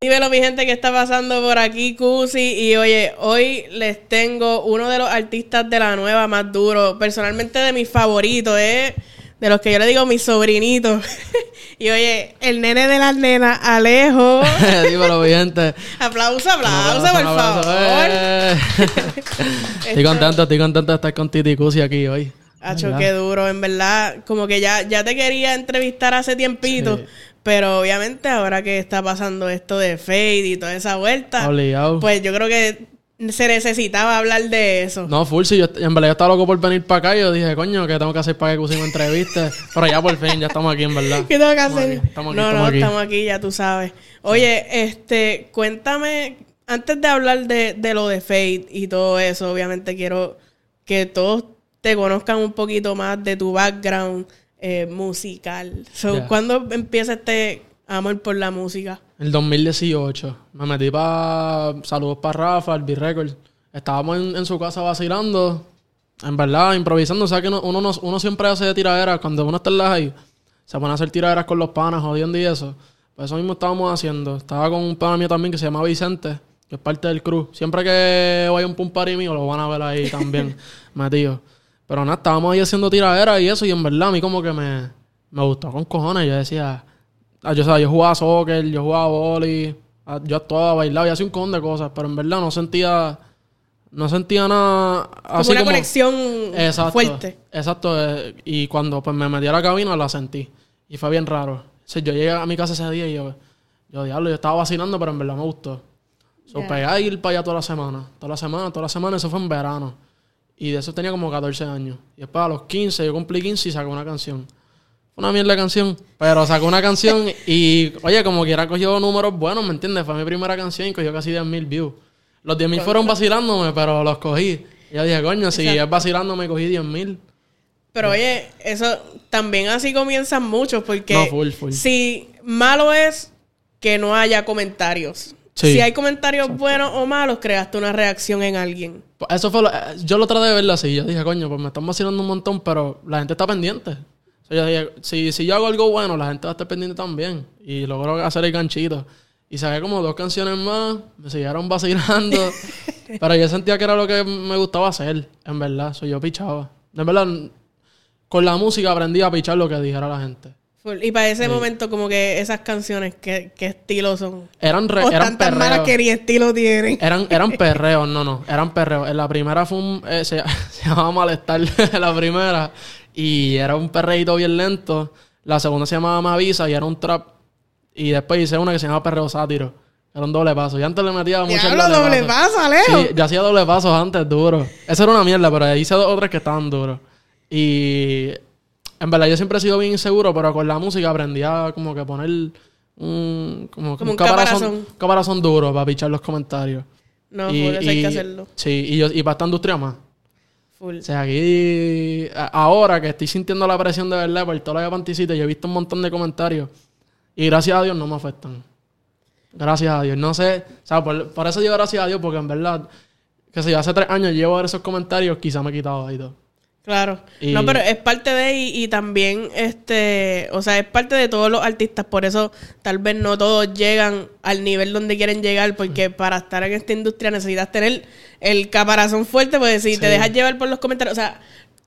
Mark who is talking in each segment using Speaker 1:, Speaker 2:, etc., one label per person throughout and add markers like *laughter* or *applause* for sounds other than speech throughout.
Speaker 1: Dímelo, mi gente, que está pasando por aquí, Cusi. Y oye, hoy les tengo uno de los artistas de la nueva más duro. Personalmente de mis favoritos, ¿eh? De los que yo le digo mis sobrinitos. *laughs* y oye, el nene de las nenas, Alejo. *laughs*
Speaker 2: Dímelo, mi gente.
Speaker 1: aplauso, aplauso, por favor.
Speaker 2: Eh. *laughs* estoy contento, estoy contento de estar con Titi Cusi aquí hoy.
Speaker 1: Hacho, qué duro, en verdad. Como que ya, ya te quería entrevistar hace tiempito. Pero obviamente ahora que está pasando esto de Fade y toda esa vuelta, pues yo creo que se necesitaba hablar de eso.
Speaker 2: No, full, sí, yo en verdad yo estaba loco por venir para acá y yo dije, coño, ¿qué tengo que hacer para que Cusi me entreviste? Pero ya por fin, ya estamos aquí, en verdad.
Speaker 1: ¿Qué tengo que hacer? no, no, estamos aquí, ya tú sabes. Oye, este, cuéntame, antes de hablar de, de lo de Fade y todo eso, obviamente quiero que todos te conozcan un poquito más de tu background eh, musical. So, ¿Cuándo empieza este amor por la música?
Speaker 2: El 2018. Me metí para. Saludos para Rafa, el B-Record. Estábamos en, su casa vacilando. En verdad, improvisando. O sea que uno, uno, siempre hace tiraderas. Cuando uno está en la high, se pone a hacer tiraderas con los panas, jodiendo y eso. Pues eso mismo estábamos haciendo. Estaba con un pana mío también que se llama Vicente, que es parte del crew. Siempre que vaya un pum party mío, lo van a ver ahí también, *laughs* metido. Pero nada, estábamos ahí haciendo tiraderas y eso, y en verdad a mí como que me, me gustó con cojones. Yo decía, ah, yo, yo jugaba soccer, yo jugaba boli, ah, yo actuaba, bailaba y hacía un cojón de cosas, pero en verdad no sentía, no sentía nada
Speaker 1: así como una conexión fuerte.
Speaker 2: Exacto, eh, y cuando pues me metí a la cabina la sentí. Y fue bien raro. O yo llegué a mi casa ese día y yo, yo diablo, yo estaba vacilando, pero en verdad me gustó. So, pegué a ir para allá toda la semana. Toda la semana, toda la semana, eso fue en verano. Y de eso tenía como 14 años. Y después a los 15, yo cumplí 15 y saqué una canción. Fue una mierda canción. Pero sacó una canción y, oye, como quiera cogió números buenos, ¿me entiendes? Fue mi primera canción y cogió casi 10.000 views. Los 10.000 fueron vacilándome, pero los cogí. Y yo dije, coño, si es vacilándome, cogí 10.000.
Speaker 1: Pero oye, eso también así comienzan muchos, porque no, full, full. si malo es que no haya comentarios. Si hay comentarios buenos o malos, creaste una reacción en alguien.
Speaker 2: Pues eso fue eh, yo lo traté de verlo así. Yo dije, coño, pues me están vacilando un montón, pero la gente está pendiente. Si, si yo hago algo bueno, la gente va a estar pendiente también. Y logro hacer el ganchito. Y saqué como dos canciones más, me siguieron vacilando. *laughs* pero yo sentía que era lo que me gustaba hacer, en verdad. Soy yo pichaba. En verdad, con la música aprendí a pichar lo que dijera la gente.
Speaker 1: Y para ese momento, como que esas canciones, ¿qué, qué estilo son?
Speaker 2: Eran, re, eran
Speaker 1: perreos. malas que ni estilo tienen.
Speaker 2: Eran, eran *laughs* perreos, no, no. Eran perreos. En la primera fue un... Eh, se, *laughs* llamaba Malestar, la primera. Y era un perreito bien lento. La segunda se llamaba Mavisa y era un trap. Y después hice una que se llamaba Perreo Sátiro. Era un doble paso. Y antes le metía mucho
Speaker 1: doble, doble paso, Leo.
Speaker 2: Sí, yo hacía doble pasos antes, duro. Eso era una mierda, pero hice otras que estaban duros. Y en verdad, yo siempre he sido bien inseguro, pero con la música aprendí a como que poner un, como, un, caparazón, caparazón duro para pichar los comentarios.
Speaker 1: No, y, eso hay que hacerlo.
Speaker 2: Sí, y, yo, y para esta industria más. Full. O sea, aquí, ahora que estoy sintiendo la presión de verdad por toda la panticita, yo he visto un montón de comentarios y gracias a Dios no me afectan. Gracias a Dios. No sé, o sea, por, eso digo gracias a Dios, porque en verdad, que si hace tres años llevo a ver esos comentarios, quizá me he quitado ahí todo.
Speaker 1: Claro. No, pero es parte de y, y, también, este, o sea, es parte de todos los artistas, por eso tal vez no todos llegan al nivel donde quieren llegar, porque para estar en esta industria necesitas tener el caparazón fuerte, porque si te dejas llevar por los comentarios, o sea,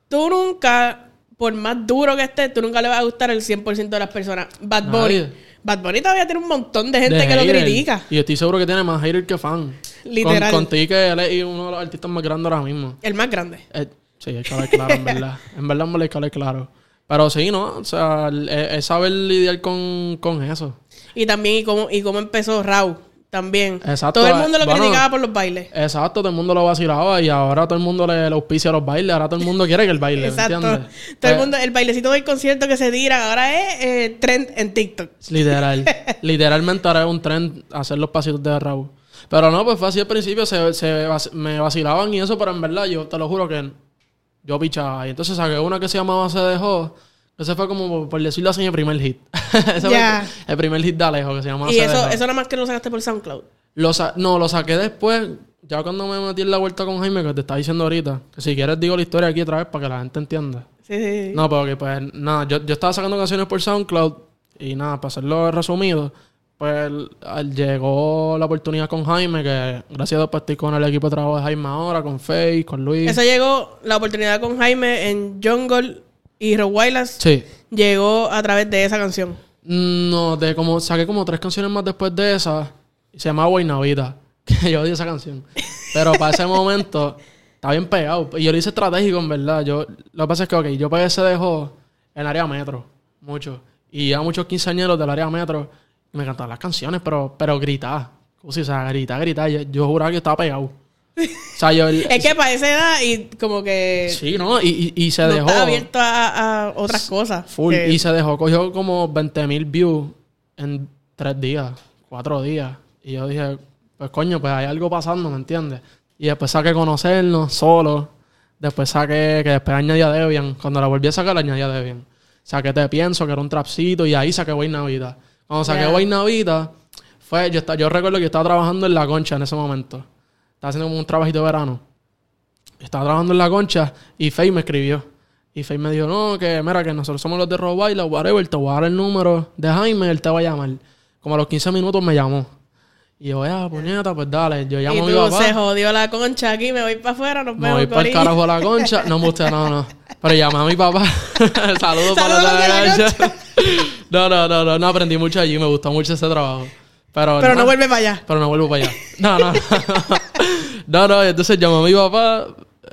Speaker 1: tú nunca, por más duro que estés, tú nunca le vas a gustar el 100% de las personas. Bad Bunny. Bad Bunny todavía tiene un montón de gente que lo critica.
Speaker 2: Y estoy seguro que tiene más hater que fan. Literal. Con, contigo que él es uno de los artistas más grandes ahora mismo.
Speaker 1: El más grande.
Speaker 2: Eh, Sí, hay que hablar claro, en verdad. *laughs* en verdad me hay que claro. Pero sí, ¿no? O sea, es, saber lidiar con, con, eso.
Speaker 1: Y también, y cómo, y cómo empezó Raúl también. Exacto. Todo el mundo lo criticaba por los bailes.
Speaker 2: Exacto, todo el mundo lo vacilaba y ahora todo el mundo le, auspicia a los bailes. Ahora todo el mundo quiere que el baile. Exacto. Todo el
Speaker 1: pues mundo, el bailecito del concierto que se tira ahora es eh, trend en TikTok.
Speaker 2: Literal. *laughs* Literalmente ahora es un trend hacer los pasitos de Raúl. Pero no, pues fue así al principio, se, se, me vacilaban y eso, pero en verdad yo te lo juro que yo pichaba. Y entonces saqué una que se llamaba Se dejó, Ese fue como, por decirlo así, mi primer hit. *laughs* Ese
Speaker 1: Ya.
Speaker 2: fue el primer hit de Alejo, que se llama
Speaker 1: Y
Speaker 2: Se
Speaker 1: eso,
Speaker 2: Dejó.
Speaker 1: eso nada más que lo sacaste por SoundCloud.
Speaker 2: Lo sa- no, lo saqué después, ya cuando me metí en la vuelta con Jaime, que te estaba diciendo ahorita. Que si quieres digo la historia aquí otra vez para que la gente entienda.
Speaker 1: Sí, sí, sí.
Speaker 2: No, porque pues nada, yo, yo estaba sacando canciones por SoundCloud y nada, para hacerlo resumido, pues llegó la oportunidad con Jaime, que gracias a Dios pues estoy con el equipo de trabajo de Jaime ahora, con Faye, con Luis.
Speaker 1: Eso llegó, la oportunidad con Jaime en Jungle y Rowailas
Speaker 2: Sí.
Speaker 1: llegó a través de esa canción.
Speaker 2: No, de como saqué como tres canciones más después de esa. Y se llama Guaynavita. *laughs* Que yo odio esa canción. Pero para ese momento está bien pegado. Y yo lo hice estratégico, en verdad. Yo, lo que pasa es que, ok, yo pegué ese dejo en el área metro. Mucho. Y a muchos quinceañeros del área metro. Me cantaban las canciones, pero, pero gritar. O sea, gritar, gritar. Yo, yo juraba que estaba pegado. O sea, yo. *laughs*
Speaker 1: Es que para esa edad y como que
Speaker 2: Sí, ¿no? Y, y, y se
Speaker 1: no
Speaker 2: dejó.
Speaker 1: está abierto a, a otras cosas.
Speaker 2: Full.
Speaker 1: Que-
Speaker 2: Y se dejó, cogió como 20 mil views en tres días, cuatro días. Y yo dije, pues coño, pues hay algo pasando, ¿me entiendes? Y después saqué conocernos solo. Después saqué, que después añadí a Debian. Cuando la volví a sacar, la añadí a Debian. Saqué Te Pienso, que era un trapcito, y ahí saqué Guaynavita. Cuando saqué
Speaker 1: Ya.
Speaker 2: Guaynavita, fue, yo, esta- yo recuerdo que estaba trabajando en La Concha en ese momento. Estaba haciendo como un trabajito de verano. Estaba trabajando en La Concha y Faye me escribió. Y Faye me dijo, no, que mira, que nosotros somos los de Robaila, whatever, te voy a dar el número de Jaime, él te va a llamar. Como a los 15 minutos me llamó. Y yo, ah, puñeta, pues dale, yo
Speaker 1: y
Speaker 2: llamo a mi
Speaker 1: tú
Speaker 2: papá.
Speaker 1: se jodió la concha aquí, me voy para afuera, nos
Speaker 2: Me
Speaker 1: vemos.
Speaker 2: voy para el carajo a la *laughs* concha. No me gusta, no, no. Pero llamé a mi papá. *laughs* Saludos para
Speaker 1: Saludos
Speaker 2: la
Speaker 1: la
Speaker 2: concha. *laughs* no, no, no, no, no, aprendí mucho allí, me gustó mucho ese trabajo. Pero,
Speaker 1: Pero no vuelve para allá.
Speaker 2: Pero no vuelvo para allá. No, no, no. *laughs* No, no, entonces llamé a mi papá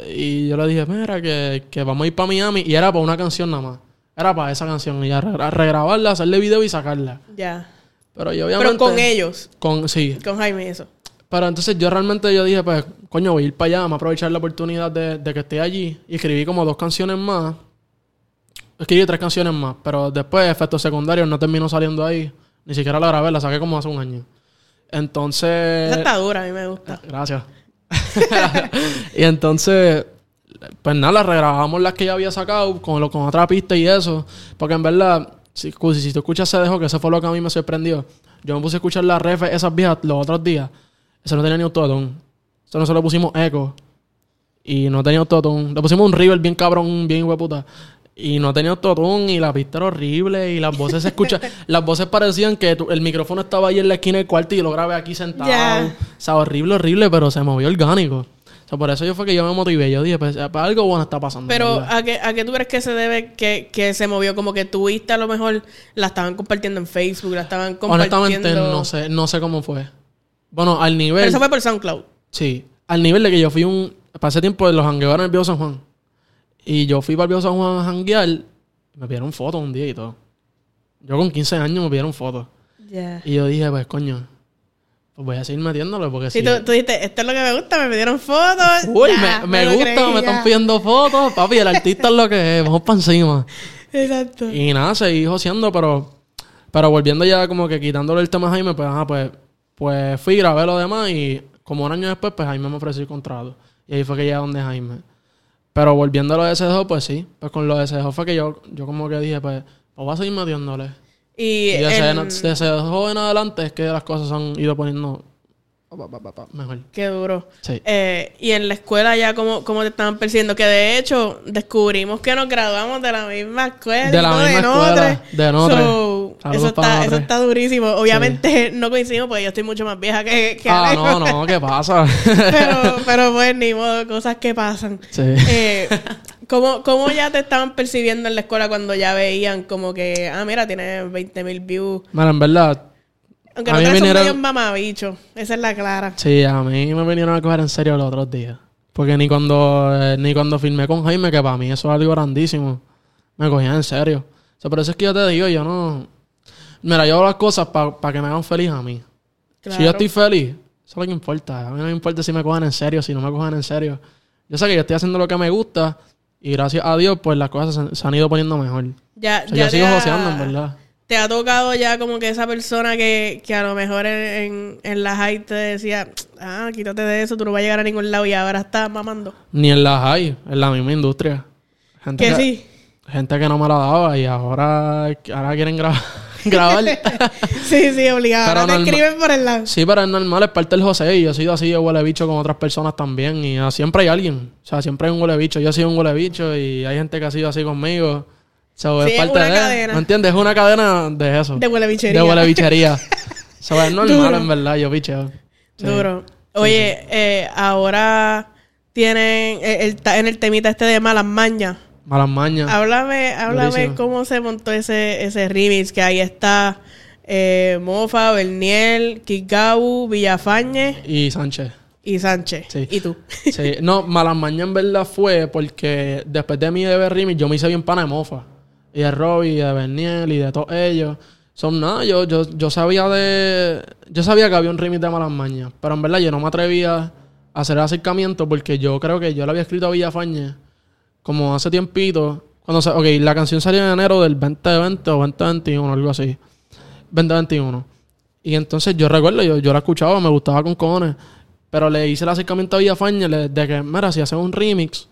Speaker 2: y yo le dije, mira, que, que vamos a ir para Miami. Y era para una canción nada más. Era para esa canción. Y a re- a regrabarla, hacerle video y sacarla.
Speaker 1: Ya.
Speaker 2: Pero yo obviamente...
Speaker 1: Pero con ellos,
Speaker 2: Con, sí.
Speaker 1: con Jaime y eso.
Speaker 2: Pero entonces yo realmente yo dije, pues, coño, voy a ir para allá, vamos a aprovechar la oportunidad de, de que esté allí. Y escribí como dos canciones más. Escribí tres canciones más, pero después, efectos secundarios, no terminó saliendo ahí. Ni siquiera la grabé, la saqué como hace un año. Entonces...
Speaker 1: Esa está dura, a mí me gusta.
Speaker 2: Gracias. *laughs* y entonces, pues nada, regrabamos las que ya había sacado con, lo, con otra pista y eso. Porque en verdad, si, si tú escuchas Se Dejó, que eso fue lo que a mí me sorprendió. Yo me puse a escuchar las refs, esas viejas, los otros días. Eso no tenía ni autotune. Eso nosotros le pusimos eco. Y no tenía autotune. Le pusimos un river bien cabrón, bien hueputa. Y no tenía autotune y la pista era horrible y las voces se escuchan. *laughs* las voces parecían que tu- el micrófono estaba ahí en la esquina del cuarto y lo grabé aquí sentado.
Speaker 1: Ya.
Speaker 2: O sea, horrible, horrible, pero se movió orgánico. O sea, por eso yo fue que yo me motivé. Yo dije, pues, algo bueno está pasando.
Speaker 1: Pero. ¿a qué, ¿a qué tú crees que se debe que, que se movió? Como que tuviste a lo mejor la estaban compartiendo en Facebook, la estaban compartiendo...
Speaker 2: Honestamente, no sé, no sé cómo fue. Bueno, al nivel.
Speaker 1: Pero eso fue por SoundCloud.
Speaker 2: Sí. Al nivel de que yo fui un. Pasé tiempo de los jangueos en el Viejo San Juan. Y yo fui para el Viejo San Juan a janguear. Y me pidieron fotos un día y todo. Yo con 15 años me pidieron fotos.
Speaker 1: Ya.
Speaker 2: Y yo dije, pues coño. Pues voy a seguir metiéndole porque
Speaker 1: Sí,
Speaker 2: si.
Speaker 1: tú, tú dijiste, esto es lo que me gusta, me pidieron fotos.
Speaker 2: Uy,
Speaker 1: ya,
Speaker 2: me, gusta,
Speaker 1: creí,
Speaker 2: me están
Speaker 1: ya.
Speaker 2: pidiendo fotos. Papi, el artista es lo que es. Vamos para encima.
Speaker 1: Exacto.
Speaker 2: Y nada, seguí joseando, pero, pero volviendo ya como que quitándole el tema a Jaime, pues, ajá, pues, pues fui, grabé lo demás y como un año después, pues Jaime me ofreció el contrato. Y ahí fue que llegué a donde Jaime. Pero volviendo a lo de SDO, pues sí, pues con lo de SDO fue que yo, yo como que dije, pues, pues voy a seguir metiéndole.
Speaker 1: Y,
Speaker 2: Y de
Speaker 1: en-
Speaker 2: SDO en adelante es que las cosas se han ido poniendo mejor.
Speaker 1: Qué duro.
Speaker 2: Sí.
Speaker 1: Eh, y en la escuela ya, ¿cómo, cómo te estaban persiguiendo? Que de hecho, descubrimos que nos graduamos de la misma escuela.
Speaker 2: De la misma
Speaker 1: Notre.
Speaker 2: escuela, de Notre.
Speaker 1: So, eso, está, eso está durísimo. Obviamente *laughs* no coincidimos porque yo estoy mucho más vieja que, que
Speaker 2: Ah, no, no, ¿qué pasa? *laughs*
Speaker 1: pero, *laughs* pero pues ni modo, cosas que pasan.
Speaker 2: sí.
Speaker 1: Eh, ¿cómo, ¿Cómo ya te estaban percibiendo en la escuela cuando ya veían como que, ah, mira, tiene 20 mil views?
Speaker 2: Bueno, en verdad,
Speaker 1: Aunque
Speaker 2: A
Speaker 1: no
Speaker 2: mí
Speaker 1: te
Speaker 2: vinieron-
Speaker 1: medios mamabichos. Esa es la clara.
Speaker 2: Sí, a mí me vinieron a coger en serio los otros días. Porque ni cuando eh, ni cuando filmé con Jaime, que para mí eso es algo grandísimo, me cogían en serio. O sea, por eso es que yo te digo, yo no... Mira, yo hago las cosas para que me hagan feliz a mí. Si yo estoy feliz, eso es lo que importa. A mí no me importa si me cogen en serio, si no me cogen en serio. Yo sé que yo estoy haciendo lo que me gusta y gracias a Dios, pues las cosas se, se han ido poniendo mejor.
Speaker 1: Ya,
Speaker 2: O sea,
Speaker 1: ya
Speaker 2: yo sigo
Speaker 1: ha-
Speaker 2: joseando, en verdad.
Speaker 1: ¿Te ha tocado ya como que esa persona que, que a lo mejor en, en, en la high te decía, ah, quítate de eso, tú no vas a llegar a ningún lado y ahora estás mamando?
Speaker 2: Ni en las hay, en la misma industria. Gente
Speaker 1: Que sí.
Speaker 2: gente que no me la daba y ahora, ahora quieren grabar. *laughs* *laughs* grabar. *laughs*
Speaker 1: sí, sí, obligado.
Speaker 2: Pero
Speaker 1: Ahora te escriben por el lado.
Speaker 2: Sí, pero es normal, es parte del José y yo he sido así de huele bicho con otras personas también y ah, siempre hay alguien. O sea, siempre hay un huele bicho. Yo he sido un huele bicho y hay gente que ha sido así conmigo. So,
Speaker 1: Sí,
Speaker 2: es
Speaker 1: es
Speaker 2: parte
Speaker 1: una
Speaker 2: de...
Speaker 1: cadena.
Speaker 2: ¿Me entiendes? Es una cadena de eso.
Speaker 1: De huele bichería.
Speaker 2: De huele bichería. *laughs* so, es normal,
Speaker 1: Duro.
Speaker 2: en verdad. Yo bicheo. Sí.
Speaker 1: Duro. Oye, eh, ahora tienen eh, el, ta- en el temita este de malas mañas.
Speaker 2: Malas mañas.
Speaker 1: Háblame, háblame
Speaker 2: Durísimo.
Speaker 1: cómo se montó ese, ese remix, que ahí está eh, Mofa, Berniel, Kikabu, Villafañe
Speaker 2: Y Sánchez.
Speaker 1: y Sánchez.
Speaker 2: Sí.
Speaker 1: Y tú.
Speaker 2: Sí, no, Malas Mañas en verdad fue porque después de mi de remix yo me hice bien pana de mofa. Y de Robbie, y de Berniel, y de todos ellos. Son nada, yo, yo, yo sabía de... Yo sabía que había un remix de Malas Mañas. Pero en verdad yo no me atrevía a hacer el acercamiento porque yo creo que yo le había escrito a Villafañe como hace tiempito. Cuando se, ok, la canción salió en enero del 2020 o 2021, algo así. 2021. Y entonces yo recuerdo, yo, yo la escuchaba, me gustaba con cojones. Pero le hice el acercamiento a Villafañe le- de que, mira, si hacemos un remix,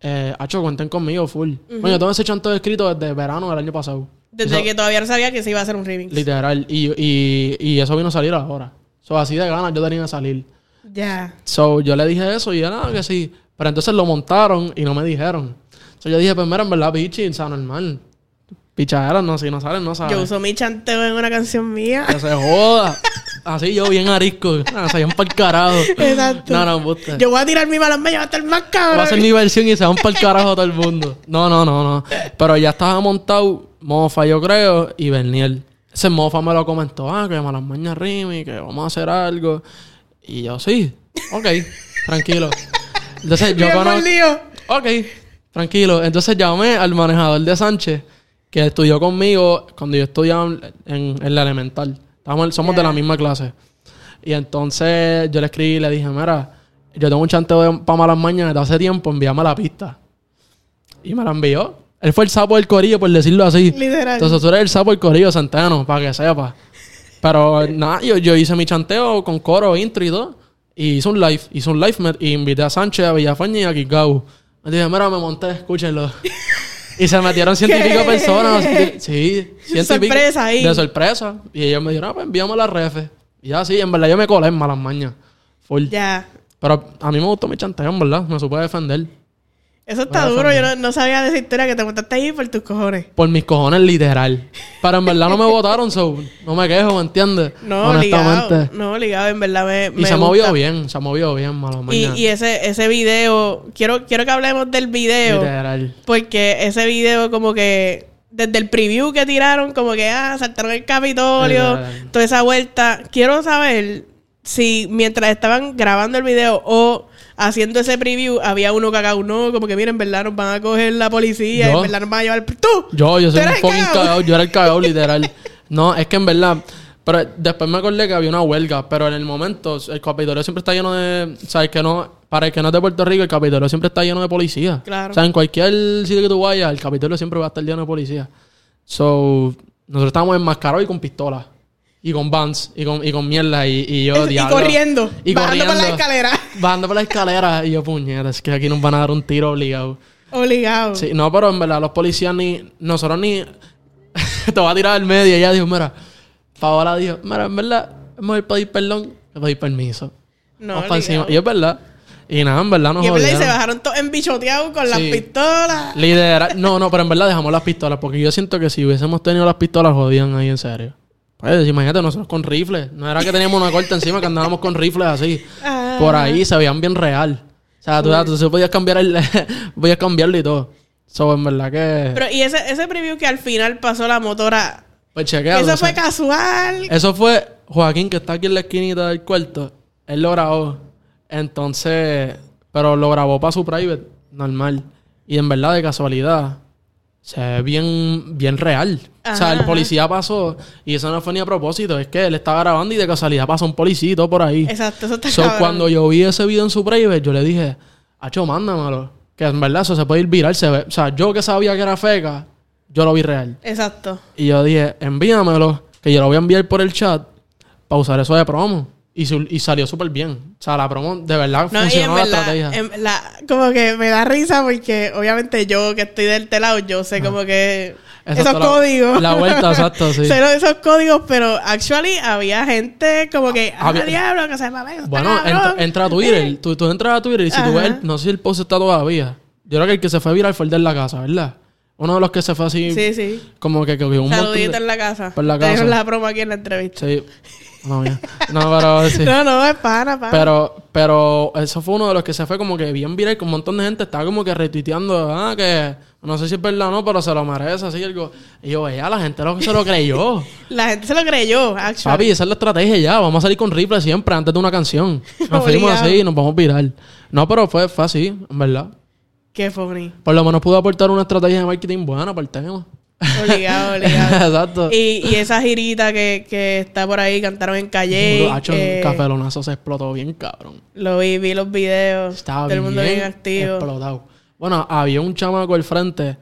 Speaker 2: eh, hacho, cuenten conmigo, full. Bueno, yo tengo ese chanto escrito desde verano del año pasado.
Speaker 1: Desde
Speaker 2: Eso-
Speaker 1: que todavía no sabía que se iba a hacer un remix.
Speaker 2: Literal. Y, y, y eso vino a salir ahora. So, así de ganas yo tenía que salir.
Speaker 1: Ya.
Speaker 2: So, yo le dije eso y ah, que sí. Pero entonces lo montaron y no me dijeron. So, yo dije, pues mira, en verdad, pichi, o sea, normal. Pichaderas, no, si no salen, no salen.
Speaker 1: Yo uso mi chanteo en una canción mía.
Speaker 2: Que se joda. Así yo bien arisco. Ah, se para el carajo.
Speaker 1: Exacto.
Speaker 2: No, no, puta.
Speaker 1: Yo voy a tirar mi malas mañas, va a estar más cabrón.
Speaker 2: Va a ser mi versión y se van para el carajo todo el mundo. No, no, no, no. Pero ya estaba montado Mofa, yo creo, y Berniel. Ese Mofa me lo comentó, ah, que malas mañas Rimi, que vamos a hacer algo. Y yo, sí, ok, tranquilo. Entonces yo conozco.
Speaker 1: mordido.
Speaker 2: Ok, tranquilo. Entonces llamé al manejador de Sánchez, que estudió conmigo cuando yo estudiaba en, en la elemental. Estábamos- somos de la misma clase. Y entonces yo le escribí y le dije, mira, yo tengo un chanteo para malas mañas desde hace tiempo, envíame la pista. Y me la envió. Él fue el sapo del corillo, por decirlo así.
Speaker 1: Literal.
Speaker 2: Entonces tú eres el sapo del corillo centeno, para que sepa. Pero nada, yo, yo hice mi chanteo con coro, intro y todo. Y hice un live. Hice un live me- y invité a Sánchez, a Villafañe y a Kikau. Me dije, mira, me monté, escúchenlo. *laughs* y se metieron ciento y pico personas. Sí, ciento y pico.
Speaker 1: Sorpresa ahí.
Speaker 2: De sorpresa. Y ellos me dijeron, ah, pues envíame la refe. Y ya sí, en verdad yo me colé en malas mañas. Full.
Speaker 1: Ya.
Speaker 2: Pero a mí me gustó mi chanteo, en verdad. Me supe defender.
Speaker 1: Eso está duro. Yo no, no sabía de esa historia que te montaste ahí por tus cojones.
Speaker 2: Por mis cojones, literal. Pero en verdad no me votaron, so no me quejo, ¿me entiendes?
Speaker 1: No, ligado. No, ligado. En verdad me.
Speaker 2: Y se
Speaker 1: gusta.
Speaker 2: movió bien, se movió bien, malas
Speaker 1: Y, y ese, ese video, quiero, quiero que hablemos del video.
Speaker 2: Literal.
Speaker 1: Porque ese video como que desde el preview que tiraron, como que ah, saltaron el Capitolio,
Speaker 2: Literal.
Speaker 1: toda esa vuelta. Quiero saber si mientras estaban grabando el video o haciendo ese preview, había uno cagado, no, como que miren, en verdad nos van a coger la policía,
Speaker 2: Yo.
Speaker 1: en verdad nos van a llevar. ¡Tú!
Speaker 2: Yo, yo
Speaker 1: ¿Tú
Speaker 2: soy un fucking
Speaker 1: cagao?
Speaker 2: cagao. Yo era el cagao, *laughs* literal. No, es que en verdad. Pero después me acordé que había una huelga. Pero en el momento, el Capitolio siempre está lleno de. ¿Sabes? Que no. Para el que no es de Puerto Rico, el Capitolio siempre está lleno de policía.
Speaker 1: Claro.
Speaker 2: O sea, en cualquier sitio que tú vayas, el Capitolio siempre va a estar lleno de policía. So, nosotros estábamos enmascarados y con pistolas. Y con vans. Y con, y con mierda. Y, y yo,
Speaker 1: y
Speaker 2: diablo.
Speaker 1: corriendo,
Speaker 2: Y
Speaker 1: bajando por la escalera. *laughs*
Speaker 2: Bajando por la escalera. Y yo, puñetas, es que aquí nos van a dar un tiro obligado.
Speaker 1: Obligado.
Speaker 2: Sí, no, pero en verdad los policías ni... Nosotros ni... *laughs* te va a tirar al medio. Y ella dijo, mira... Paola dijo, mira, en verdad... Ido a pedir perdón. A pedir permiso.
Speaker 1: No,
Speaker 2: Vamos para encima.
Speaker 1: obligado.
Speaker 2: Y es verdad. Y nada, en verdad nos
Speaker 1: Y en verdad, y se bajaron todos embichoteados con las
Speaker 2: Sí.
Speaker 1: pistolas.
Speaker 2: Literal- No, no, pero en verdad dejamos las pistolas. Porque yo siento que si hubiésemos tenido las pistolas, jodían ahí en serio. Pues imagínate, nosotros con rifles. No era que teníamos una corta encima que andábamos con rifles así.
Speaker 1: Ah.
Speaker 2: Por ahí se veían bien real. O sea, tú, tú, tú podías cambiar el... *laughs* podías cambiarlo y todo. So, en verdad que...
Speaker 1: Pero, y ese, ese preview que al final pasó la motora,
Speaker 2: pues chequea.
Speaker 1: eso
Speaker 2: o sea,
Speaker 1: fue casual.
Speaker 2: Eso fue Joaquín, que está aquí en la esquinita del cuarto. Él lo grabó. Entonces, pero lo grabó para su private, normal. Y en verdad, de casualidad, se ve bien, bien real. o sea, el policía pasó, y eso no fue ni a propósito, es que él estaba grabando y de casualidad pasó un todo por ahí.
Speaker 1: Exacto, eso está
Speaker 2: So, cuando yo vi ese video en su private, yo le dije, Acho, mándamelo. Que en verdad eso se puede ir viral. Se ve. O sea, yo que sabía que era feca, yo lo vi real.
Speaker 1: Exacto.
Speaker 2: Y yo dije, envíamelo, que yo lo voy a enviar por el chat para usar eso de promo. Y, su- y salió súper bien. O sea, la promo de verdad
Speaker 1: No, y en
Speaker 2: funcionó la estrategia.
Speaker 1: en la- como que me da risa porque obviamente yo que estoy del este lado, yo sé como que
Speaker 2: Exacto,
Speaker 1: esos
Speaker 2: la-
Speaker 1: códigos.
Speaker 2: la vuelta, exacto, *laughs* sí.
Speaker 1: sé esos códigos, pero actually había gente como que, ah,
Speaker 2: Había-
Speaker 1: diablo, que se va
Speaker 2: Bueno,
Speaker 1: cabrón".
Speaker 2: entra, entra a Twitter. *laughs* Tú, tú entras a Twitter y si tú ves, el-
Speaker 1: Ajá.
Speaker 2: no sé si el post está todavía. Yo creo que el que se fue viral fue el de la casa, ¿verdad? Uno de los que se fue así,
Speaker 1: Sí, sí.
Speaker 2: como que, que un montón
Speaker 1: Saludito
Speaker 2: de...
Speaker 1: en la casa.
Speaker 2: Por la
Speaker 1: Te
Speaker 2: casa.
Speaker 1: la promo aquí en la entrevista.
Speaker 2: Sí. *laughs* No, mía. no, pero sí. *laughs*
Speaker 1: No, no, es pana.
Speaker 2: Pero, pero eso fue uno de los que se fue como que bien viral, con un montón de gente estaba como que retuiteando, ah, que no sé si es verdad o no, pero se lo merece, así algo. Y yo, ya, la gente lo, se lo creyó. *laughs*
Speaker 1: La gente se lo creyó, actually.
Speaker 2: Papi, esa es la estrategia ya, vamos a salir con rifle siempre antes de una canción. Nos fuimos así y nos vamos viral. No, pero fue, fue así, en verdad.
Speaker 1: Qué funny.
Speaker 2: Por lo menos pudo aportar una estrategia de marketing buena para el tema.
Speaker 1: Obligado, *laughs* obligado.
Speaker 2: Exacto.
Speaker 1: Y, y esa girita que, que está por ahí, cantaron en Calle.
Speaker 2: Hacho,
Speaker 1: eh,
Speaker 2: un cafelonazo se explotó bien, cabrón.
Speaker 1: Lo vi, vi los videos.
Speaker 2: Estaba
Speaker 1: todo el mundo bien activo.
Speaker 2: explotado. Bueno, había un chamaco al frente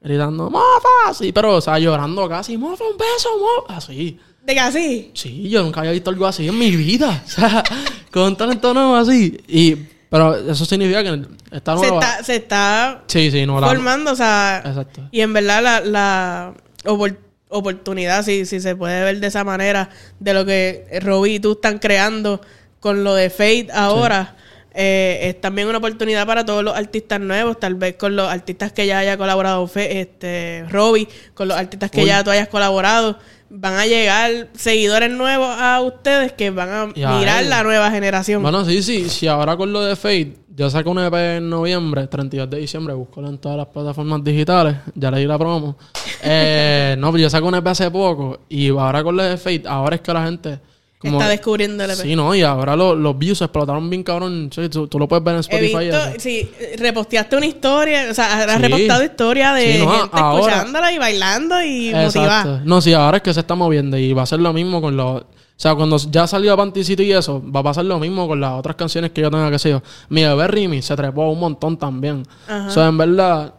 Speaker 2: gritando, ¡Mofa! Sí, pero, o sea, llorando casi, ¡Mofa, un beso, mofa! Así.
Speaker 1: ¿De que así?
Speaker 2: Sí, yo nunca había visto algo así en mi vida. *laughs* O sea, con tan tono así. Y, pero eso significa que está
Speaker 1: Se
Speaker 2: nueva.
Speaker 1: está, se está
Speaker 2: Sí, sí, no la.
Speaker 1: formando, o sea.
Speaker 2: Exacto.
Speaker 1: Y en verdad la, la opor- oportunidad, si, si se puede ver de esa manera, de lo que Robbie y tú están creando con lo de Fate ahora, eh, es también una oportunidad para todos los artistas nuevos, tal vez con los artistas que ya haya colaborado Fe- este Robbie, con los artistas que
Speaker 2: Uy.
Speaker 1: ya tú hayas colaborado. Van a llegar seguidores nuevos a ustedes que van a mirar
Speaker 2: él.
Speaker 1: la nueva generación.
Speaker 2: Bueno, sí, sí. Si ahora con lo de Fate, yo saco un EP en noviembre, 32 de diciembre, búscalo en todas las plataformas digitales. Ya le di la promo. *laughs* Eh, no, pero yo saco un EP hace poco. Y ahora con lo de Fate, ahora es que la gente. Como,
Speaker 1: está descubriendo el EP.
Speaker 2: Sí, no, y ahora lo- los views explotaron bien cabrón. Sí, tú, tú lo puedes ver en
Speaker 1: He
Speaker 2: Spotify.
Speaker 1: visto, sí, reposteaste una historia, o sea, has
Speaker 2: Sí.
Speaker 1: repostado historia de
Speaker 2: Sí, no,
Speaker 1: gente
Speaker 2: ahora-
Speaker 1: escuchándola y bailando y
Speaker 2: Exacto.
Speaker 1: motivada.
Speaker 2: No, sí, ahora es que se está moviendo y va a ser lo mismo con los... O sea, cuando ya salió Panty City y eso, va a pasar lo mismo con las otras canciones que yo tenga que yo. Mi bebé Rimi se trepó un montón también.
Speaker 1: Ajá.
Speaker 2: O sea, en verdad,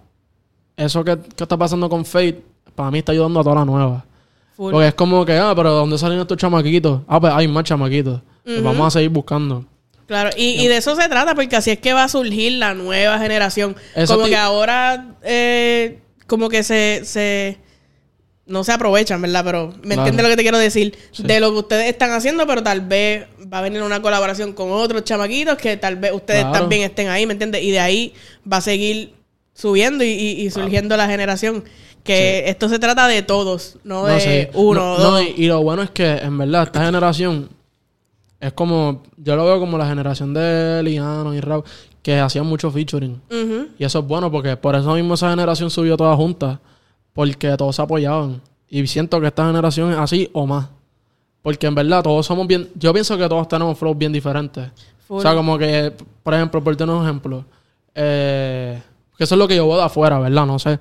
Speaker 2: eso que, que está pasando con Fate, para mí está ayudando a toda la nueva.
Speaker 1: Full.
Speaker 2: Porque es como que, ah, pero ¿de dónde salen estos chamaquitos? Ah, pues hay más chamaquitos. Pues vamos a seguir buscando.
Speaker 1: Claro, y, y de eso se trata, porque así es que va a surgir la nueva generación.
Speaker 2: Eso
Speaker 1: como que ahora, eh, como que se, se. No se aprovechan, ¿verdad? Pero me
Speaker 2: Claro.
Speaker 1: entiendes lo que te quiero decir. De lo que ustedes están haciendo, pero tal vez va a venir una colaboración con otros chamaquitos que tal vez ustedes
Speaker 2: Claro.
Speaker 1: también estén ahí, ¿me entiendes? Y de ahí va a seguir subiendo y, y- y surgiendo la generación. Que esto se trata de todos, no,
Speaker 2: No
Speaker 1: de uno
Speaker 2: No,
Speaker 1: o
Speaker 2: no,
Speaker 1: dos.
Speaker 2: y, y lo bueno es que, en verdad, esta generación es como... Yo lo veo como la generación de Liano y Rap, que hacían mucho featuring. Y eso es bueno porque por eso mismo esa generación subió toda junta. Porque todos se apoyaban. Y siento que esta generación es así o más. Porque en verdad todos somos bien... Yo pienso que todos tenemos flows bien diferentes.
Speaker 1: Full.
Speaker 2: O sea, como que, por ejemplo, por tener un ejemplo. Eh, que eso es lo que yo veo de afuera, ¿verdad? No sé.